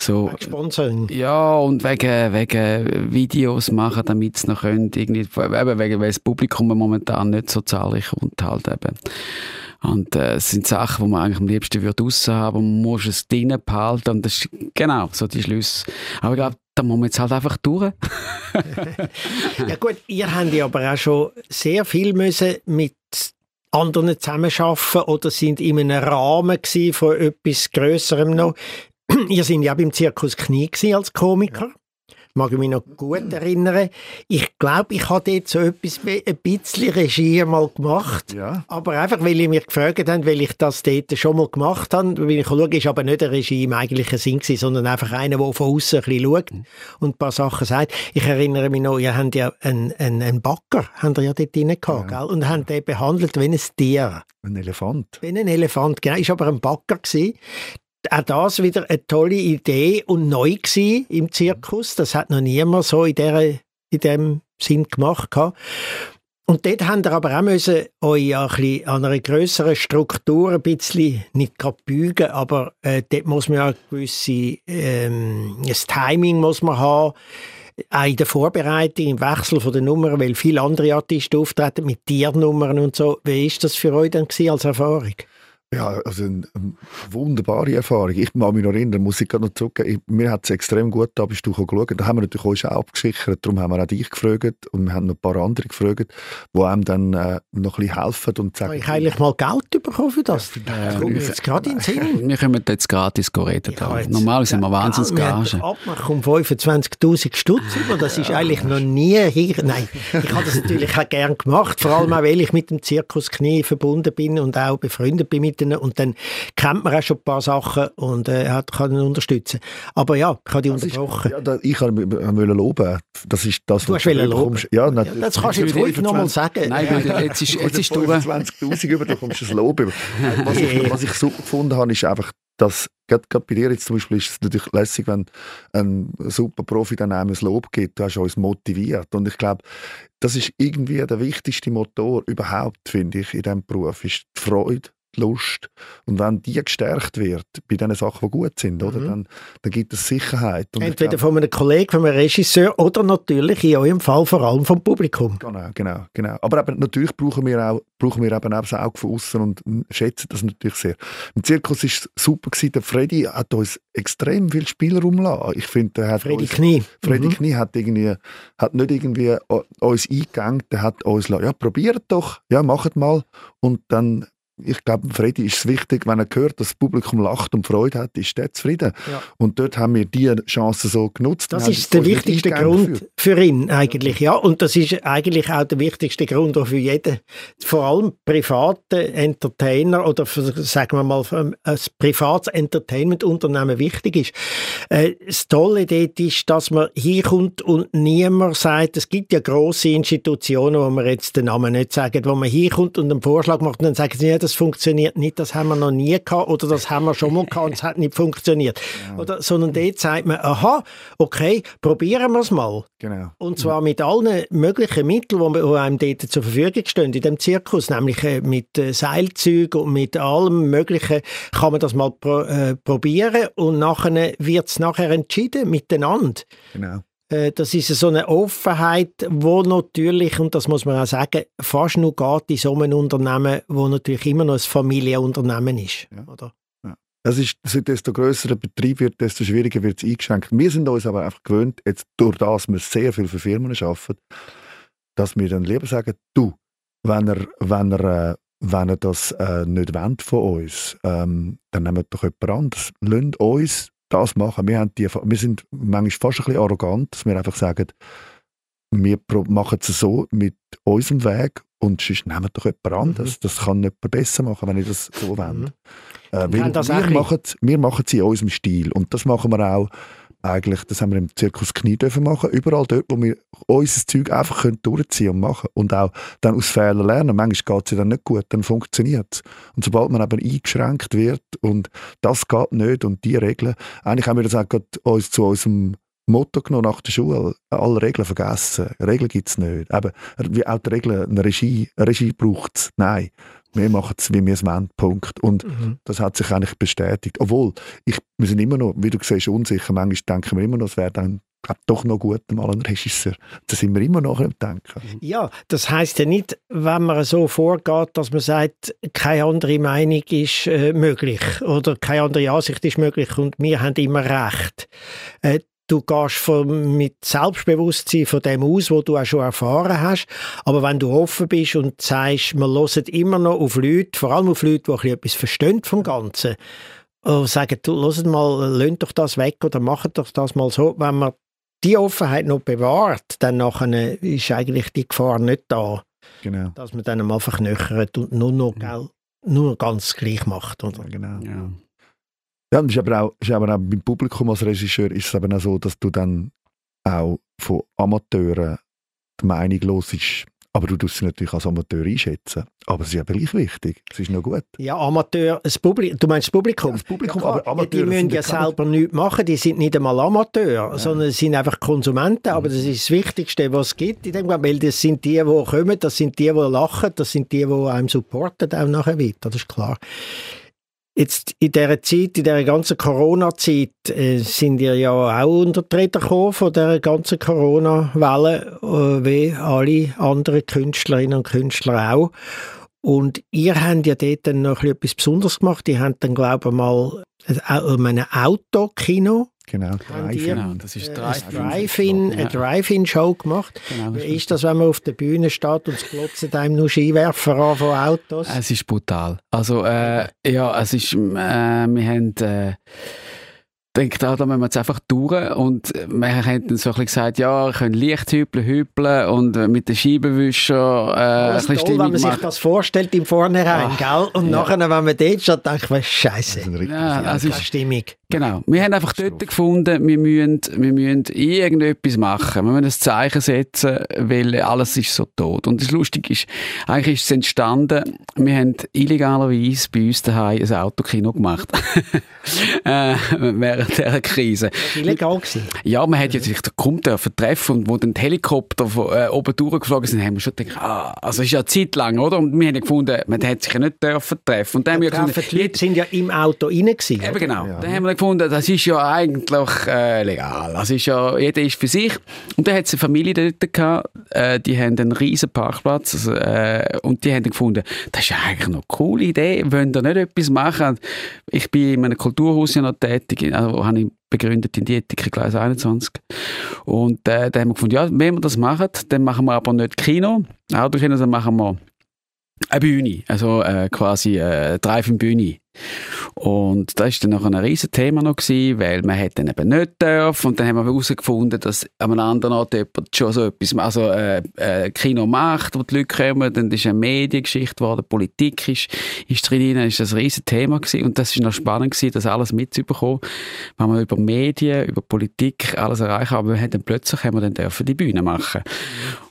So, wegen Sponsoring. ja, und wegen, wegen Videos machen, damit es noch können, irgendwie, eben wegen, weil das Publikum momentan nicht so zahlreich kommt halt eben. Und äh, es sind Sachen, die man eigentlich am liebsten würde draussen haben, man muss es drinnen behalten und das ist genau so die Schlüsse. Aber ich glaube, da muss man jetzt halt einfach durch. [LAUGHS] Ja gut, ihr habt ja aber auch schon sehr viel müssen mit anderen zusammenarbeiten oder sind in einem Rahmen von etwas Größerem noch. [CLEARS THROAT] ihr sind ja beim Zirkus Knie als Komiker. Mag ich mich noch gut erinnern. Ich glaube, ich habe dort so etwas, ein bisschen Regie mal gemacht. Ja. Aber einfach, weil ich mich gefragt habe, weil ich das dort schon mal gemacht habe, bin ich schaue, ist aber nicht ein Regie im eigentlichen Sinn gewesen, sondern einfach einer, der von außen ein bisschen schaut und ein paar Sachen sagt. Ich erinnere mich noch, ihr habt ja einen, einen, einen Backer, habt ihr ja dort drin gehabt, gell? und habt den behandelt wie ein Tier, Ein Elefant. wie ein Elefant, genau, ist aber ein Backer gewesen. Auch das wieder eine tolle Idee und neu gewesen im Zirkus. Das hat noch niemand so in, der, in dem Sinn gemacht. gehabt. Und dort habt ihr aber auch müssen euch ein bisschen an einer grösseren Struktur ein bisschen, nicht gerade bügen, aber äh, dort muss man ja eine gewisse, ähm, ein Timing muss man haben, auch in der Vorbereitung, im Wechsel von den Nummern, weil viele andere Artisten auftreten mit Tiernummern und so. Wie ist das für euch dann als Erfahrung? Ja, also eine, eine wunderbare Erfahrung. Ich mag mich noch erinnern, muss ich gerade noch zurückgeben. Ich, mir hat es extrem gut da bist du geschaut. Da haben wir natürlich uns auch abgesichert. Darum haben wir auch dich gefragt und wir haben noch ein paar andere gefragt, die einem dann äh, noch ein bisschen helfen und Habe sagen, ich eigentlich mal Geld bekommen für das? das kommt mir ich- jetzt gerade in den Sinn. Wir können jetzt gratis reden. Da. jetzt- Normal sind wir Ja, haben Gage. Abmach um 25'000 Stutz über. Das ist eigentlich noch nie hier. Nein, ich habe das natürlich auch gern gemacht. Vor allem auch, weil ich mit dem Zirkus Knie verbunden bin und auch befreundet bin mit ihnen. Und dann kennt man auch schon ein paar Sachen und äh, hat, kann ihn unterstützen. Aber ja, ich habe dich Das ist, unterbrochen. ja, da, ich wollte loben. Das ist das, Du hast wollen loben? Ja, Ja, das kannst du jetzt ruhig noch mal sagen. Nein, jetzt ist, jetzt ist durch. 25'000 über, da kommst du das Lob über. [LAUGHS] Was ich, [LAUGHS] was ich super gefunden habe, ist einfach, dass, gerade, gerade bei dir jetzt zum Beispiel, ist es natürlich lässig, wenn ein super Profi dann einem ein Lob gibt, du hast uns motiviert. Und ich glaube, das ist irgendwie der wichtigste Motor überhaupt, finde ich, in diesem Beruf, ist die Freude, Lust. Und wenn die gestärkt wird, bei den Sachen, die gut sind, oder, Mhm. dann, dann gibt es Sicherheit. Und Entweder glaub- von einem Kollegen, von einem Regisseur oder natürlich in eurem Fall vor allem vom Publikum. Genau, genau, genau. Aber eben, natürlich brauchen wir, auch, brauchen wir eben auch das Auge von außen und schätzen das natürlich sehr. Im Zirkus war es super. Gewesen. Der Freddy hat uns extrem viel Spielraum gelassen. Ich finde, er hat Freddy uns, Knie. Freddy Mhm. Knie hat, irgendwie, hat nicht irgendwie uns eingegangen, der hat uns gesagt, ja, probiert doch, ja, macht mal. Und dann ich glaube, Freddy ist es wichtig, wenn er hört, dass das Publikum lacht und Freude hat, ist er zufrieden. Ja. Und dort haben wir diese Chance so genutzt. Das ist der wichtigste Grund dafür. für ihn eigentlich, ja. Und das ist eigentlich auch der wichtigste Grund auch für jeden, vor allem private Entertainer oder für, sagen wir mal, ein privates Entertainment-Unternehmen wichtig ist. Äh, das Tolle dort ist, dass man hinkommt und niemand sagt, es gibt ja grosse Institutionen, wo man jetzt den Namen nicht sagen, wo man hinkommt und einen Vorschlag macht und dann sagen sie, ja, das funktioniert nicht, das haben wir noch nie gehabt oder das haben wir schon mal gehabt und es hat nicht funktioniert. Oder, sondern dort sagt man, aha, okay, probieren wir es mal. Genau. Und zwar mit allen möglichen Mitteln, die die einem dort zur Verfügung stehen in dem Zirkus, nämlich äh, mit äh, Seilzügen und mit allem Möglichen, kann man das mal pro, äh, probieren und nachher wird es nachher entschieden miteinander. genau. Äh, Das ist so eine Offenheit, wo natürlich, und das muss man auch sagen, fast nur geht in so einem Unternehmen, wo natürlich immer noch ein Familienunternehmen ist. Ja. Oder? Das ist, das ist, desto grösser der Betrieb wird, desto schwieriger wird es eingeschränkt. Wir sind uns aber einfach gewöhnt, jetzt durch das wir sehr viel für Firmen arbeiten, dass wir dann lieber sagen, du, wenn er, wenn er, äh, wenn er das äh, nicht wollt von uns, ähm, dann nehmen wir doch jemand anderes. Lasst uns das machen. Wir, haben die, wir sind manchmal fast ein bisschen arrogant, dass wir einfach sagen, wir machen es so mit unserem Weg und sonst nehmen wir doch jemand anderes. Das kann jemand besser machen, wenn ich das so. Mhm. Äh, Wir machen wir machen es in unserem Stil und das machen wir auch eigentlich, das haben wir im Zirkus Knie dürfen machen, überall dort, wo wir unser Zeug einfach können durchziehen und machen und auch dann aus Fehlern lernen. Manchmal geht es ja dann nicht gut, dann funktioniert es. Und sobald man aber eingeschränkt wird und das geht nicht und die Regeln, eigentlich haben wir das auch uns zu unserem Motto genommen nach der Schule, alle Regeln vergessen. Regeln gibt es nicht. Eben, wie auch die Regeln, eine Regie, eine Regie braucht es. Nein, wir machen es, wie wir es wollen, Punkt. Und Mhm. das hat sich eigentlich bestätigt. Obwohl, ich, wir sind immer noch, wie du siehst, unsicher. Manchmal denken wir immer noch, es wäre dann glaub, doch noch gut, mal ein Regisseur. Da sind wir immer noch am Denken. Ja, das heißt ja nicht, wenn man so vorgeht, dass man sagt, keine andere Meinung ist äh, möglich oder keine andere Ansicht ist möglich und wir haben immer recht. Äh, du gehst von, mit Selbstbewusstsein von dem aus, wo du auch schon erfahren hast, aber wenn du offen bist und sagst, wir hören immer noch auf Leute, vor allem auf Leute, die ein bisschen etwas verstehen vom Ganzen, und sagen, du, hört mal, lönt doch das weg oder macht doch das mal so, wenn man die Offenheit noch bewahrt, dann nachher ist eigentlich die Gefahr nicht da, Genau. dass man dann mal verknöchert und nur noch gell, nur ganz gleich macht. Oder? Ja, genau. Ja. Ja, und ist aber auch, ist aber auch beim Publikum als Regisseur ist es eben auch so, dass du dann auch von Amateuren die Meinung los ist. Aber du tust sie natürlich als Amateur einschätzen. Aber es ist eben gleich wichtig. Es ist noch gut. Ja, Amateur, das Publikum, du meinst das Publikum? Ja, das Publikum, klar. aber Amateure Die müssen ja ja keine- selber nichts machen, die sind nicht einmal Amateur, sondern sie sind einfach Konsumenten, aber das ist das Wichtigste, was es gibt in dem Moment, weil das sind die, die kommen, das sind die, die lachen, das sind die, die einem supporten, auch nachher weiter, das ist klar. Jetzt in dieser Zeit, in dieser ganzen Corona-Zeit, äh, sind ihr ja auch unter die Räder gekommen von dieser ganzen Corona-Welle, äh, wie alle anderen Künstlerinnen und Künstler auch. Und ihr habt ja dort dann noch etwas Besonderes gemacht. Ihr habt dann, glaube ich, mal ein, ein Autokino, Genau. Ihr- Genau, das ist äh, Drive-In. Drive-In, eine Drive-In-Show gemacht. Genau. Wie ist das, wenn man auf der Bühne steht und es glotzen einem nur Skiwerfer an von Autos? Es ist brutal. Also, äh, ja, es ist, äh, wir haben, äh, denkt da, da müssen wir jetzt einfach durch und wir haben dann so ein bisschen gesagt, ja, wir können leicht hüpeln, hüpeln und mit den Scheibenwischer äh, ein bisschen toll, wenn man sich machen. das vorstellt im Vornherein, Ach, gell? Und ja. nachher, wenn man dort steht, denkt man, Scheiße, Das ist Ja, also keine Stimmung. Genau. Wir haben einfach dort gefunden, wir müssen, wir müssen irgendetwas machen. Wir müssen ein Zeichen setzen, weil alles ist so tot. Und das Lustige ist, eigentlich ist es entstanden, wir haben illegalerweise bei uns daheim ein Autokino gemacht. [LAUGHS] äh, während dieser Krise. Das war illegal. Gewesen. Ja, man hat jetzt sich kommt dürfen treffen und wo dann die Helikopter von, äh, oben durchgeflogen sind, haben wir schon gedacht, ah, also es ist ja eine Zeit lang, oder? Und wir haben ja gefunden, man hätte sich ja nicht dürfen treffen. Und dann haben wir Treffen, gefunden, die Leute sind ja im Auto rein. Gewesen, Eben oder? genau. Ja. Dann haben wir gefunden, das ist ja eigentlich äh, legal. Das ist ja, jeder ist für sich. Und dann hat es eine Familie dort gehabt, äh, die haben einen riesen Parkplatz also, äh, und die haben gefunden, das ist ja eigentlich eine coole Idee, wollen da nicht etwas machen? Ich bin in einem Kulturhaus ja noch tätig, also habe ich begründet in die Ethik Gleis 21. Und äh, dann haben wir gefunden, ja, wenn wir das machen, dann machen wir aber nicht Kino, Autokino, dann machen wir eine Bühne, also äh, quasi äh, Drive-in-Bühne. Und das ist dann noch ein riesen Thema noch gewesen, weil man hätte dann eben nicht dürfen und dann haben wir herausgefunden, dass an einem anderen Ort jemand schon so etwas, also äh, äh, Kino macht, wo die Leute kommen, dann ist eine Mediengeschichte geworden, Politik ist, ist drin, dann ist das ein riesen Thema gewesen. Und das ist noch spannend gewesen, das alles mitzubekommen, wenn man über Medien, über Politik alles erreichen, aber wir haben dann plötzlich haben wir dann dürfen die Bühne machen.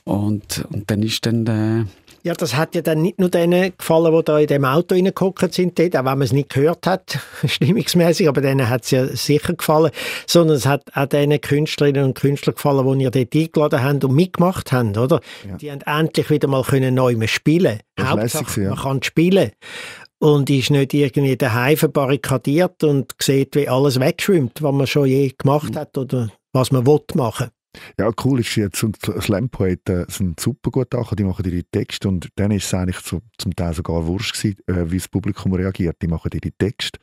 Und, und dann ist dann äh, ja, das hat ja dann nicht nur denen gefallen, die da in dem Auto reingeguckt sind, auch wenn man es nicht gehört hat, [LAUGHS] stimmungsmäßig, aber denen hat es ja sicher gefallen, sondern es hat auch den Künstlerinnen und Künstlern gefallen, die ihr dort eingeladen habt und mitgemacht haben, oder? Ja. Die haben endlich wieder mal können neu spielen können. Hauptsache, ja. man kann spielen und ist nicht irgendwie daheim verbarrikadiert und sieht, wie alles wegschwimmt, was man schon je gemacht mhm. hat oder was man will machen. Ja, cool ist jetzt, und Slam-Poeten sind super gut Sachen, die machen ihre Texte und dann ist es eigentlich so, zum Teil sogar wurscht gewesen, äh, wie das Publikum reagiert. Die machen ihre Texte.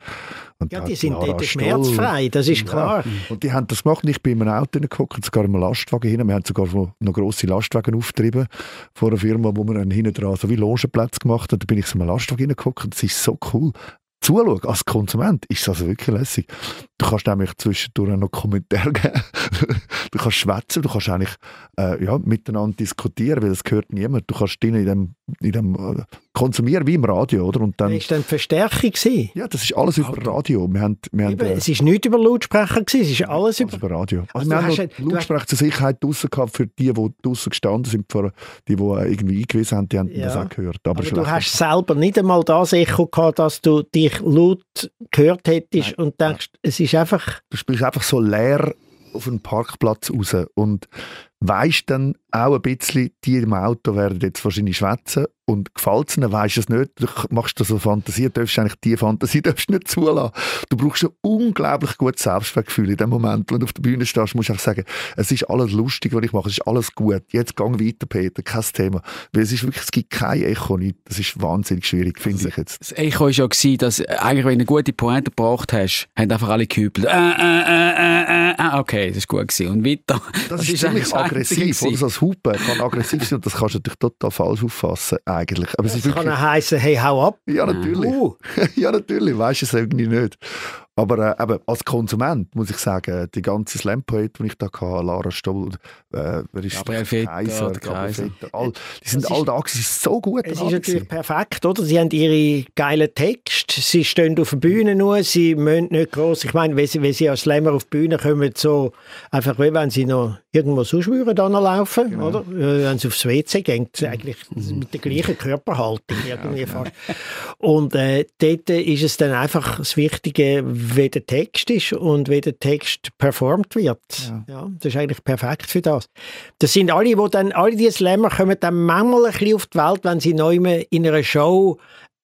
Und ja, die sind dort schmerzfrei, das ist klar. Ja. Und die haben das gemacht, ich bin in einem Auto geguckt, sogar in einem Lastwagen hin. Wir haben sogar noch grosse Lastwagen aufgetrieben vor einer Firma, wo wir dann hinten dran so wie Logenplätze gemacht haben. Da bin ich so in einem Lastwagen hineingeguckt und das ist so cool zuschauen, als Konsument, ist das also wirklich lässig. Du kannst nämlich zwischendurch noch Kommentare geben. du kannst schwätzen, du kannst eigentlich äh, ja, miteinander diskutieren, weil das gehört niemand. Du kannst in dem, in dem äh, konsumieren wie im Radio, oder? Und dann, das war dann Verstärkung? Gewesen? Ja, das ist alles über Radio. Wir haben, wir haben, äh, es war nicht über Lautsprecher, gewesen, es ist alles, über... über Radio. Also, also wir haben Lautsprecher zur Sicherheit draussen gehabt für die, die draussen gestanden sind, für die, die äh, irgendwie eingewiesen haben, die haben ja. das auch gehört. Aber, Aber du hast selber nicht einmal das Echo gehabt, dass du dich laut gehört hättest Nein. und denkst, es ist einfach... Du spielst einfach so leer auf einen Parkplatz raus und weißt dann auch ein bisschen, die im Auto werden jetzt wahrscheinlich schwätzen und gefällt es ihnen, weisst es nicht, du machst da so Fantasie, du darfst eigentlich diese Fantasie [LAUGHS] darfst nicht zulassen. Du brauchst ein unglaublich gutes Selbstwertgefühl in dem Moment, wenn du auf der Bühne stehst, musst du einfach sagen, es ist alles lustig, was ich mache, es ist alles gut, jetzt gang weiter, Peter, kein Thema. Weil es ist wirklich, es gibt kein Echo nicht, das ist wahnsinnig schwierig, finde ich jetzt. Das Echo war ja gewesen, dass eigentlich, wenn du eine gute Pointe gebracht hast, haben einfach alle gehübelt, äh, äh, äh, äh, äh, okay, das ist gut gewesen. Und weiter. Das, das ist, ziemlich aggressiv, oder? So als Hupen kann aggressiv sein und das kannst du natürlich total falsch auffassen, eigentlich. Aber es ist wirklich... kann auch heißen, hey, hau ab. Ja, natürlich. Uh. [LAUGHS] ja, natürlich, weißt du es irgendwie nicht. Aber äh, eben, als Konsument muss ich sagen, die ganze Slam-Poet, die ich da hatte, Lara Stoll, äh, wer ist Gabriel Vetter, Kaiser, Kaiser. all, die sind all da gewesen, so gut Es ist natürlich perfekt, oder? Sie haben ihre geilen Texte, sie stehen auf der Bühne nur, sie müssen nicht groß. Ich meine, wenn sie, wenn sie als Slammer auf die Bühne kommen, so einfach wie wenn sie noch irgendwo sonst würden laufen, genau. oder? Äh, wenn sie aufs WC gehen, eigentlich mhm. mit der gleichen Körperhaltung [LAUGHS] irgendwie ja, fast. Und äh, dort ist es dann einfach das Wichtige, wie der Text ist und wie der Text performt wird. Ja. ja. das ist eigentlich perfekt für das. Das sind alle, wo dann, alle diese Slammer kommen dann manchmal ein bisschen auf die Welt, wenn sie neu in einer Show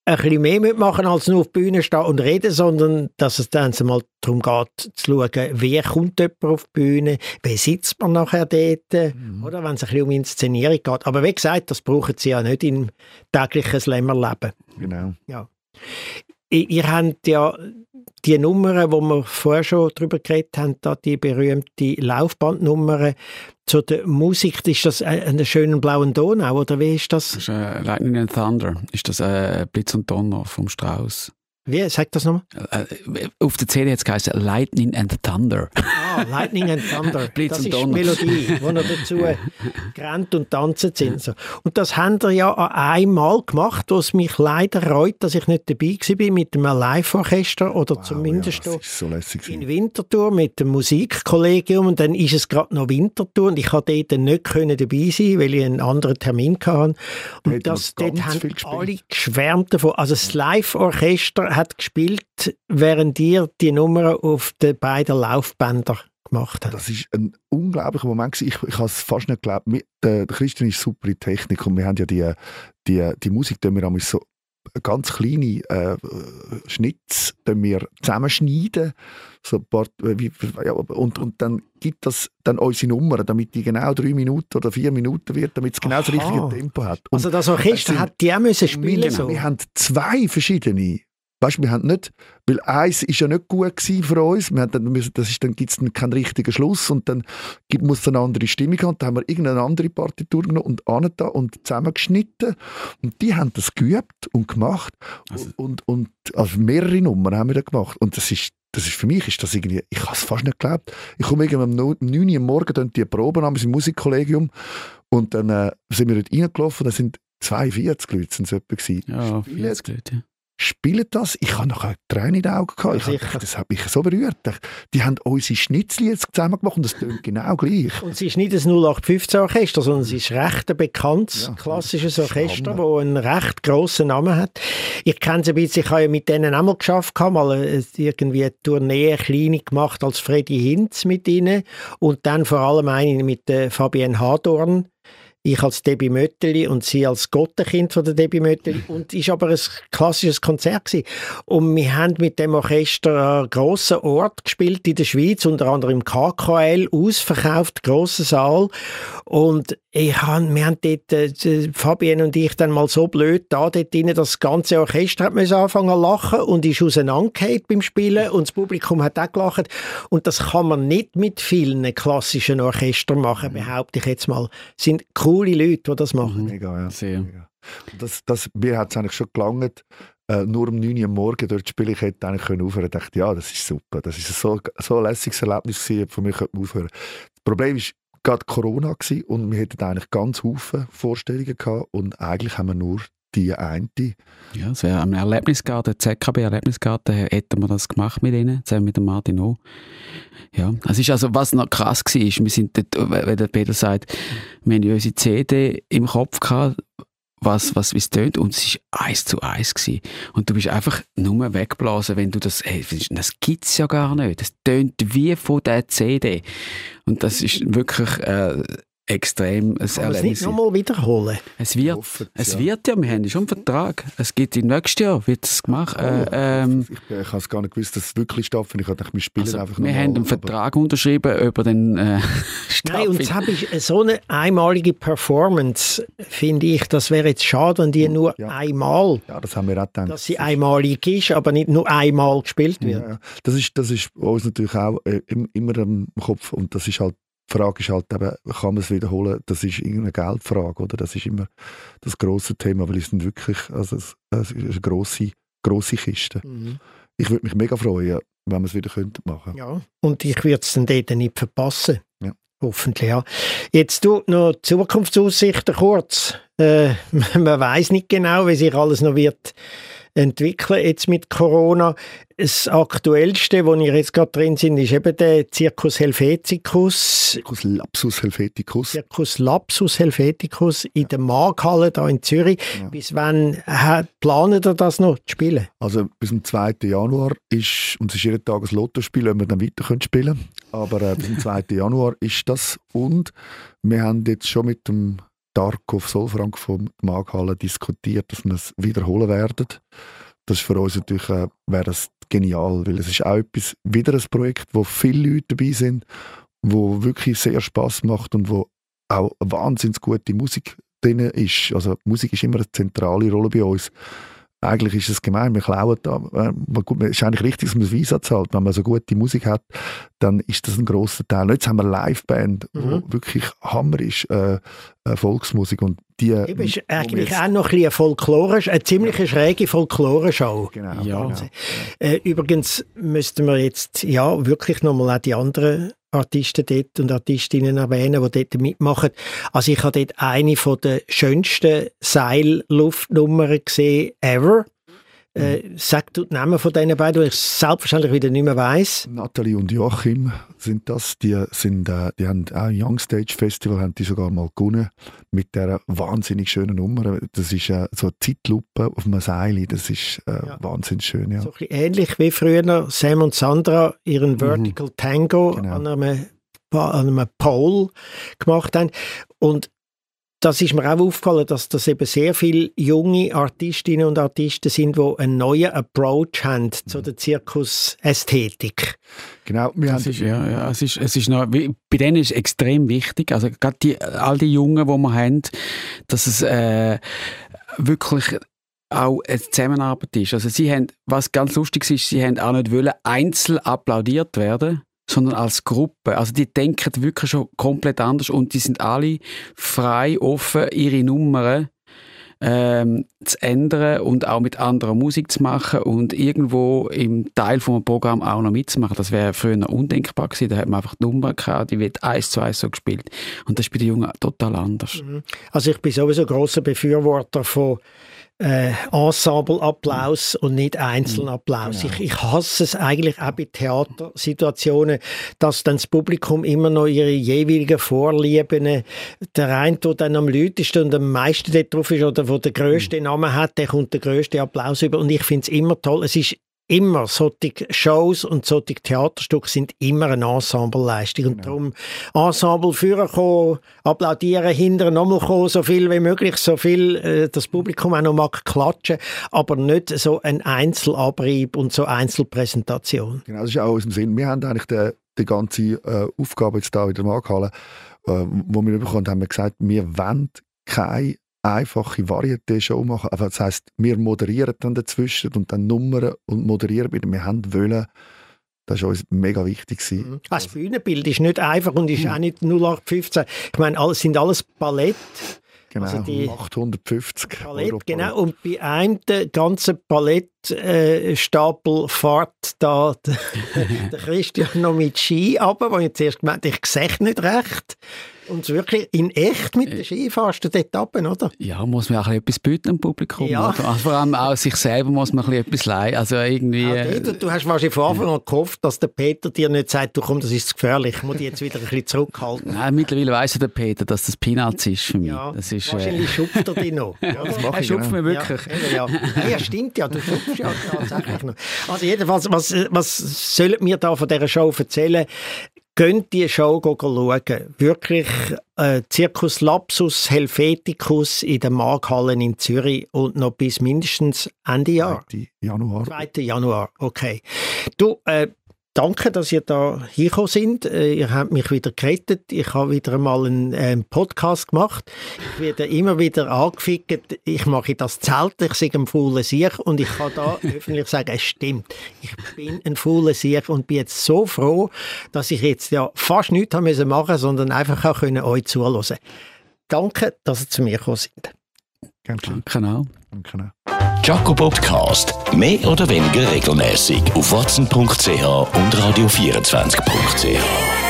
ein bisschen mehr mitmachen, als nur auf die Bühne stehen und reden, sondern dass es dann mal darum geht, zu schauen, wie kommt jemand auf die Bühne, wie sitzt man nachher dort, mhm. oder wenn es ein bisschen um Inszenierung geht. Aber wie gesagt, das brauchen sie ja nicht im täglichen Slammerleben. Genau. Ja. Ihr habt ja die Nummern, wo wir vorher schon darüber geredet haben, da die berühmte Laufbandnummer zu der Musik, ist das eine schönen blauen Donau oder wie ist das? Das ist äh, Lightning and Thunder, ist das äh, Blitz und Donner vom Strauss. Wie? Sag das nochmal. Äh, auf der CD hat es geheißen Lightning and Thunder. Ah, Lightning and Thunder. [LAUGHS] Blitz das und ist Donner. die Melodie, wo er dazu [LAUGHS] gerannt und tanzen sind. So. Und das haben wir ja einmal gemacht, wo es mich leider reut, dass ich nicht dabei war mit dem Live-Orchester oder wow, zumindest ja, so in Winterthur mit dem Musikkollegium. Und dann ist es gerade noch Winterthur und ich konnte dort nicht können dabei sein, weil ich einen anderen Termin hatte. Und das, dort haben alle geschwärmt davon. Also das Live-Orchester hat gespielt, während ihr die Nummer auf den beiden Laufbändern gemacht habt. Das ist ein unglaublicher Moment. Ich, ich habe es fast nicht geglaubt. Der, Christian ist super in Technik und wir haben ja die, die, die Musik, die wir so ganz kleine äh, Schnitz wir zusammenschneiden so paar, wie, ja, und, und dann gibt das dann unsere Nummer, damit die genau drei Minuten oder vier Minuten wird, damit es genau Aha. das richtige Tempo hat. Und also das Orchester hat die auch müssen spielen wir, so. wir haben zwei verschiedene weißt, wir haben nicht, weil eins ist ja nicht gut gewesen für uns, wir haben dann müssen, das ist, dann gibt es keinen richtigen Schluss und dann gibt, muss es eine andere Stimmung haben, dann haben wir irgendeine andere Partitur genommen und angetan und zusammengeschnitten. Und die haben das geübt und gemacht. Also- und, und, also mehrere Nummern haben wir da gemacht. Und das ist das ist für mich ist das irgendwie, ich habe es fast nicht geglaubt. Ich komme irgendwann um 9 Uhr am Morgen dann die Proben an, wir sind im Musikkollegium. Und dann äh, sind wir dort reingelaufen, da sind 42 Leute sind es etwa gewesen. Ja, Spielen- 40 Leute. Spielen das. Ich habe nachher Tränen in den Augen gehabt. Ich sicher. das hat mich so berührt. Die haben unsere Schnitzel jetzt zusammen gemacht und das klingt genau gleich. Und es ist nicht ein 0815-Orchester, sondern es ist recht ein bekanntes, Ja, klassisches Orchester, das einen recht grossen Namen hat. Ich kenne es ein bisschen, ich habe ja mit denen auch mal geschafft, mal äh, irgendwie eine Tournee, eine kleine gemacht als Freddy Hinz mit ihnen und dann vor allem eine mit äh, Fabienne Hadorn. Ich als Debbie Mötteli und sie als Gottenkind von der Debbie Mötteli. [LAUGHS] Und es war aber ein klassisches Konzert. Gewesen. Und wir haben mit dem Orchester an einem grossen Ort gespielt in der Schweiz, unter anderem im KKL, ausverkauft, grosser Saal. Und ich han, wir haben dort, äh, Fabienne und ich, dann mal so blöd da dort drin, dass das ganze Orchester hat müssen anfangen zu lachen und ist auseinandergefallen beim Spielen und das Publikum hat auch gelacht. Und das kann man nicht mit vielen klassischen Orchestern machen, behaupte ich jetzt mal. Es sind coole Leute, die das machen. Mega, ja. Sehr. Mega. Das, das, mir hat es eigentlich schon gelangt, äh, nur um 9 Uhr am Morgen dort zu spielen. Ich hätte eigentlich können aufhören. Ich dachte, ja, das ist super. Das ist so, so ein lässiges Erlebnis gewesen. Von mir könnte man aufhören. Das Problem ist gerade Corona gewesen und wir hätten eigentlich ganz Haufen Vorstellungen gehabt und eigentlich haben wir nur die eine. Ja, wäre am Erlebnisgarten, ZKB-Erlebnisgarten, hätten wir das gemacht mit ihnen, zusammen mit dem Martin O. Ja, es ist also, was noch krass war, wir sind dort, wenn der Peter sagt, wir haben unsere CD im Kopf gehabt, was, was, wie es tönt, und es war eins zu eins gewesen. Und du bist einfach nur weggeblasen, wenn du das, hey, das gibt's ja gar nicht. Das tönt wie von der CD. Und das ist wirklich, äh, extrem ein Kann man es Erlebnis. nicht nochmal wiederholen? Es wird, Hoffen, es ja. wird ja, wir haben schon einen Vertrag. Es gibt im nächsten Jahr, wird es gemacht. Äh, ähm, ich ich habe es gar nicht gewusst, dass es wirklich stattfindet. Ich dachte, wir spielen also, einfach wir haben einen Vertrag unterschrieben über den äh, [LAUGHS] Nein, und jetzt habe ich so eine einmalige Performance, finde ich, das wäre jetzt schade, wenn die nur Ja. einmal, Ja, das haben wir auch gedacht. dass sie einmalig ist, aber nicht nur einmal gespielt wird. Ja, ja. das ist, das ist uns natürlich auch äh, im- immer im Kopf und das ist halt, die Frage ist halt eben, kann man es wiederholen? Das ist irgendeine Geldfrage, oder? Das ist immer das große Thema, weil es sind wirklich, also es, es ist eine grosse, grosse Kiste. Mhm. Ich würde mich mega freuen, wenn wir es wieder könnten machen. Ja, und ich würde es dann dort nicht verpassen. Ja. Hoffentlich, ja. Jetzt du noch Zukunftsaussichten kurz. Äh, [LAUGHS] man weiß nicht genau, wie sich alles noch wird entwickeln jetzt mit Corona. Das Aktuellste, wo wir jetzt gerade drin sind, ist eben der Circus Helveticus, Circus Lapsus Helveticus. Circus Lapsus Helveticus in der Markhalle da in Zürich. Ja. Bis wann planen ihr das noch zu spielen? Also bis zum 2. Januar ist, und es ist jeden Tag ein Lottospiel, ob wir dann weiter können spielen können. Aber äh, bis zum 2. [LAUGHS] Januar ist das. Und wir haben jetzt schon mit dem Darkov Solfrank vom Markhalle diskutiert, dass wir es wiederholen werden. Das ist für uns natürlich äh, wäre das genial, weil es ist auch etwas, wieder ein Projekt, wo viele Leute dabei sind, wo wirklich sehr Spaß macht und wo auch wahnsinnig gute Musik drin ist. Also Musik ist immer eine zentrale Rolle bei uns. Eigentlich ist es gemein, wir klauen da. Äh, gut, es ist eigentlich richtig, dass man das Visa zahlt. Wenn man so gute Musik hat, dann ist das ein grosser Teil. Jetzt haben wir eine Liveband, Mhm. die wirklich Hammer ist, äh, äh, Volksmusik. Und die, Eben ist wo wir eigentlich auch noch ein bisschen Folklore, eine ziemlich schräge Folklore-Show. Genau, Ja. genau. Äh, übrigens müssten wir jetzt ja wirklich nochmal auch die anderen Artisten dort und Artistinnen erwähnen, die dort mitmachen. Also ich habe dort eine von der schönsten Seilluftnummern gesehen ever. Äh, sag du die Namen von diesen beiden, die ich selbstverständlich wieder nicht mehr weiss. Nathalie und Joachim sind das. Die, sind, äh, die haben auch ein Young Stage Festival haben die sogar mal gewonnen mit dieser wahnsinnig schönen Nummer. Das ist äh, so eine Zeitlupe auf einem Seil. Das ist äh, Ja. wahnsinnig schön. Ja. So ein ähnlich wie früher Sam und Sandra ihren Vertical Tango Genau. an, einem, an einem Pole gemacht haben. Und das ist mir auch aufgefallen, dass das eben sehr viele junge Artistinnen und Artisten sind, die einen neuen Approach haben zu der Zirkusästhetik. Genau, wir Das haben, ist, ja, ja, es ist, es ist noch, bei denen ist es extrem wichtig, also gerade die, all die Jungen, die wir haben, dass es äh, wirklich auch eine Zusammenarbeit ist. Also sie haben, was ganz lustig ist, sie haben auch nicht wollen, einzeln applaudiert werden, sondern als Gruppe. Also die denken wirklich schon komplett anders und die sind alle frei, offen, ihre Nummern ähm, zu ändern und auch mit anderer Musik zu machen und irgendwo im Teil vom Programm auch noch mitzumachen. Das wäre früher undenkbar gewesen. Da hat man einfach die Nummer gehabt, die wird eins zu eins so gespielt. Und das ist bei den Jungen total anders. Mhm. Also ich bin sowieso großer Befürworter von äh, Ensemble-Applaus und nicht Einzelapplaus. Genau. Ich, ich hasse es eigentlich auch bei Theatersituationen, dass dann das Publikum immer noch ihre jeweiligen Vorlieben, der eine, der dann am lautesten und am meisten dort drauf ist oder der den grössten Namen hat, der kommt den grössten Applaus über. Und ich finde es immer toll. Es ist immer solche Shows und solche Theaterstücke sind immer eine Ensembleleistung. Und genau. darum Ensemble führen kommen, applaudieren, hinterher nochmal kommen, so viel wie möglich, so viel äh, das Publikum auch noch mag klatschen, aber nicht so ein Einzelabrieb und so Einzelpräsentation. Genau, das ist auch aus dem Sinn. Wir haben eigentlich die, die ganze äh, Aufgabe jetzt da in der Markthalle, äh, wo wir bekommen haben, wir gesagt, wir wollen keine einfache Varieté-Show machen. Aber das heisst, wir moderieren dann dazwischen und dann Nummern und moderieren wieder. Wir haben wollen, das war uns mega wichtig. Mhm. Das Bühnenbild ist nicht einfach und ist mhm. auch nicht 0815. Ich meine, es sind alles Ballett. Genau, also die 850 Ballett, genau. Und bei einem der ganzen Ballettstapel äh, fährt da der, [LAUGHS] der Christian noch mit Ski ab, wo ich zuerst gemeint ich sehe nicht recht. Und wirklich in echt mit der Skifahrt dort runter, oder? Ja, muss man auch etwas bieten im Publikum. Ja. Also vor allem auch sich selber muss man etwas leihen. Also irgendwie... Ja, du, du hast wahrscheinlich von Anfang an gehofft, dass der Peter dir nicht sagt, du komm, das ist gefährlich, ich muss dich jetzt wieder ein bisschen zurückhalten. Nein, mittlerweile weiss ja der Peter, dass das Peanuts ist für mich. Ja, das ist, äh, wahrscheinlich äh... schupft er dich noch. [LAUGHS] ja, das mache ich, schupft genau. mir wirklich. Ja, [LAUGHS] ja. ja, stimmt ja, du schupfst ja tatsächlich noch. Also jedenfalls, was, was sollen wir da von dieser Show erzählen? Gönnt die Show schauen. Wirklich äh, Circus Lapsus Helveticus in der Markhallen in Zürich und noch bis mindestens Ende Jahr. 2. Januar. 2. Januar, okay. Du, äh, Danke, dass ihr da hingekommen sind. Äh, ihr habt mich wieder gerettet. Ich habe wieder einmal einen, einen Podcast gemacht. Ich werde immer wieder angefickt. Ich mache das Zelt, ich sehe ein fauler Sieg und ich kann da [LAUGHS] öffentlich sagen, es stimmt. Ich bin ein fauler Sieg und bin jetzt so froh, dass ich jetzt ja fast nichts haben müssen machen, sondern einfach auch können euch zuhören. Danke, dass ihr zu mir gekommen seid. Danke auch. Danke Jaco Podcast. Mehr oder weniger regelmäßig auf watson.ch und radio24.ch.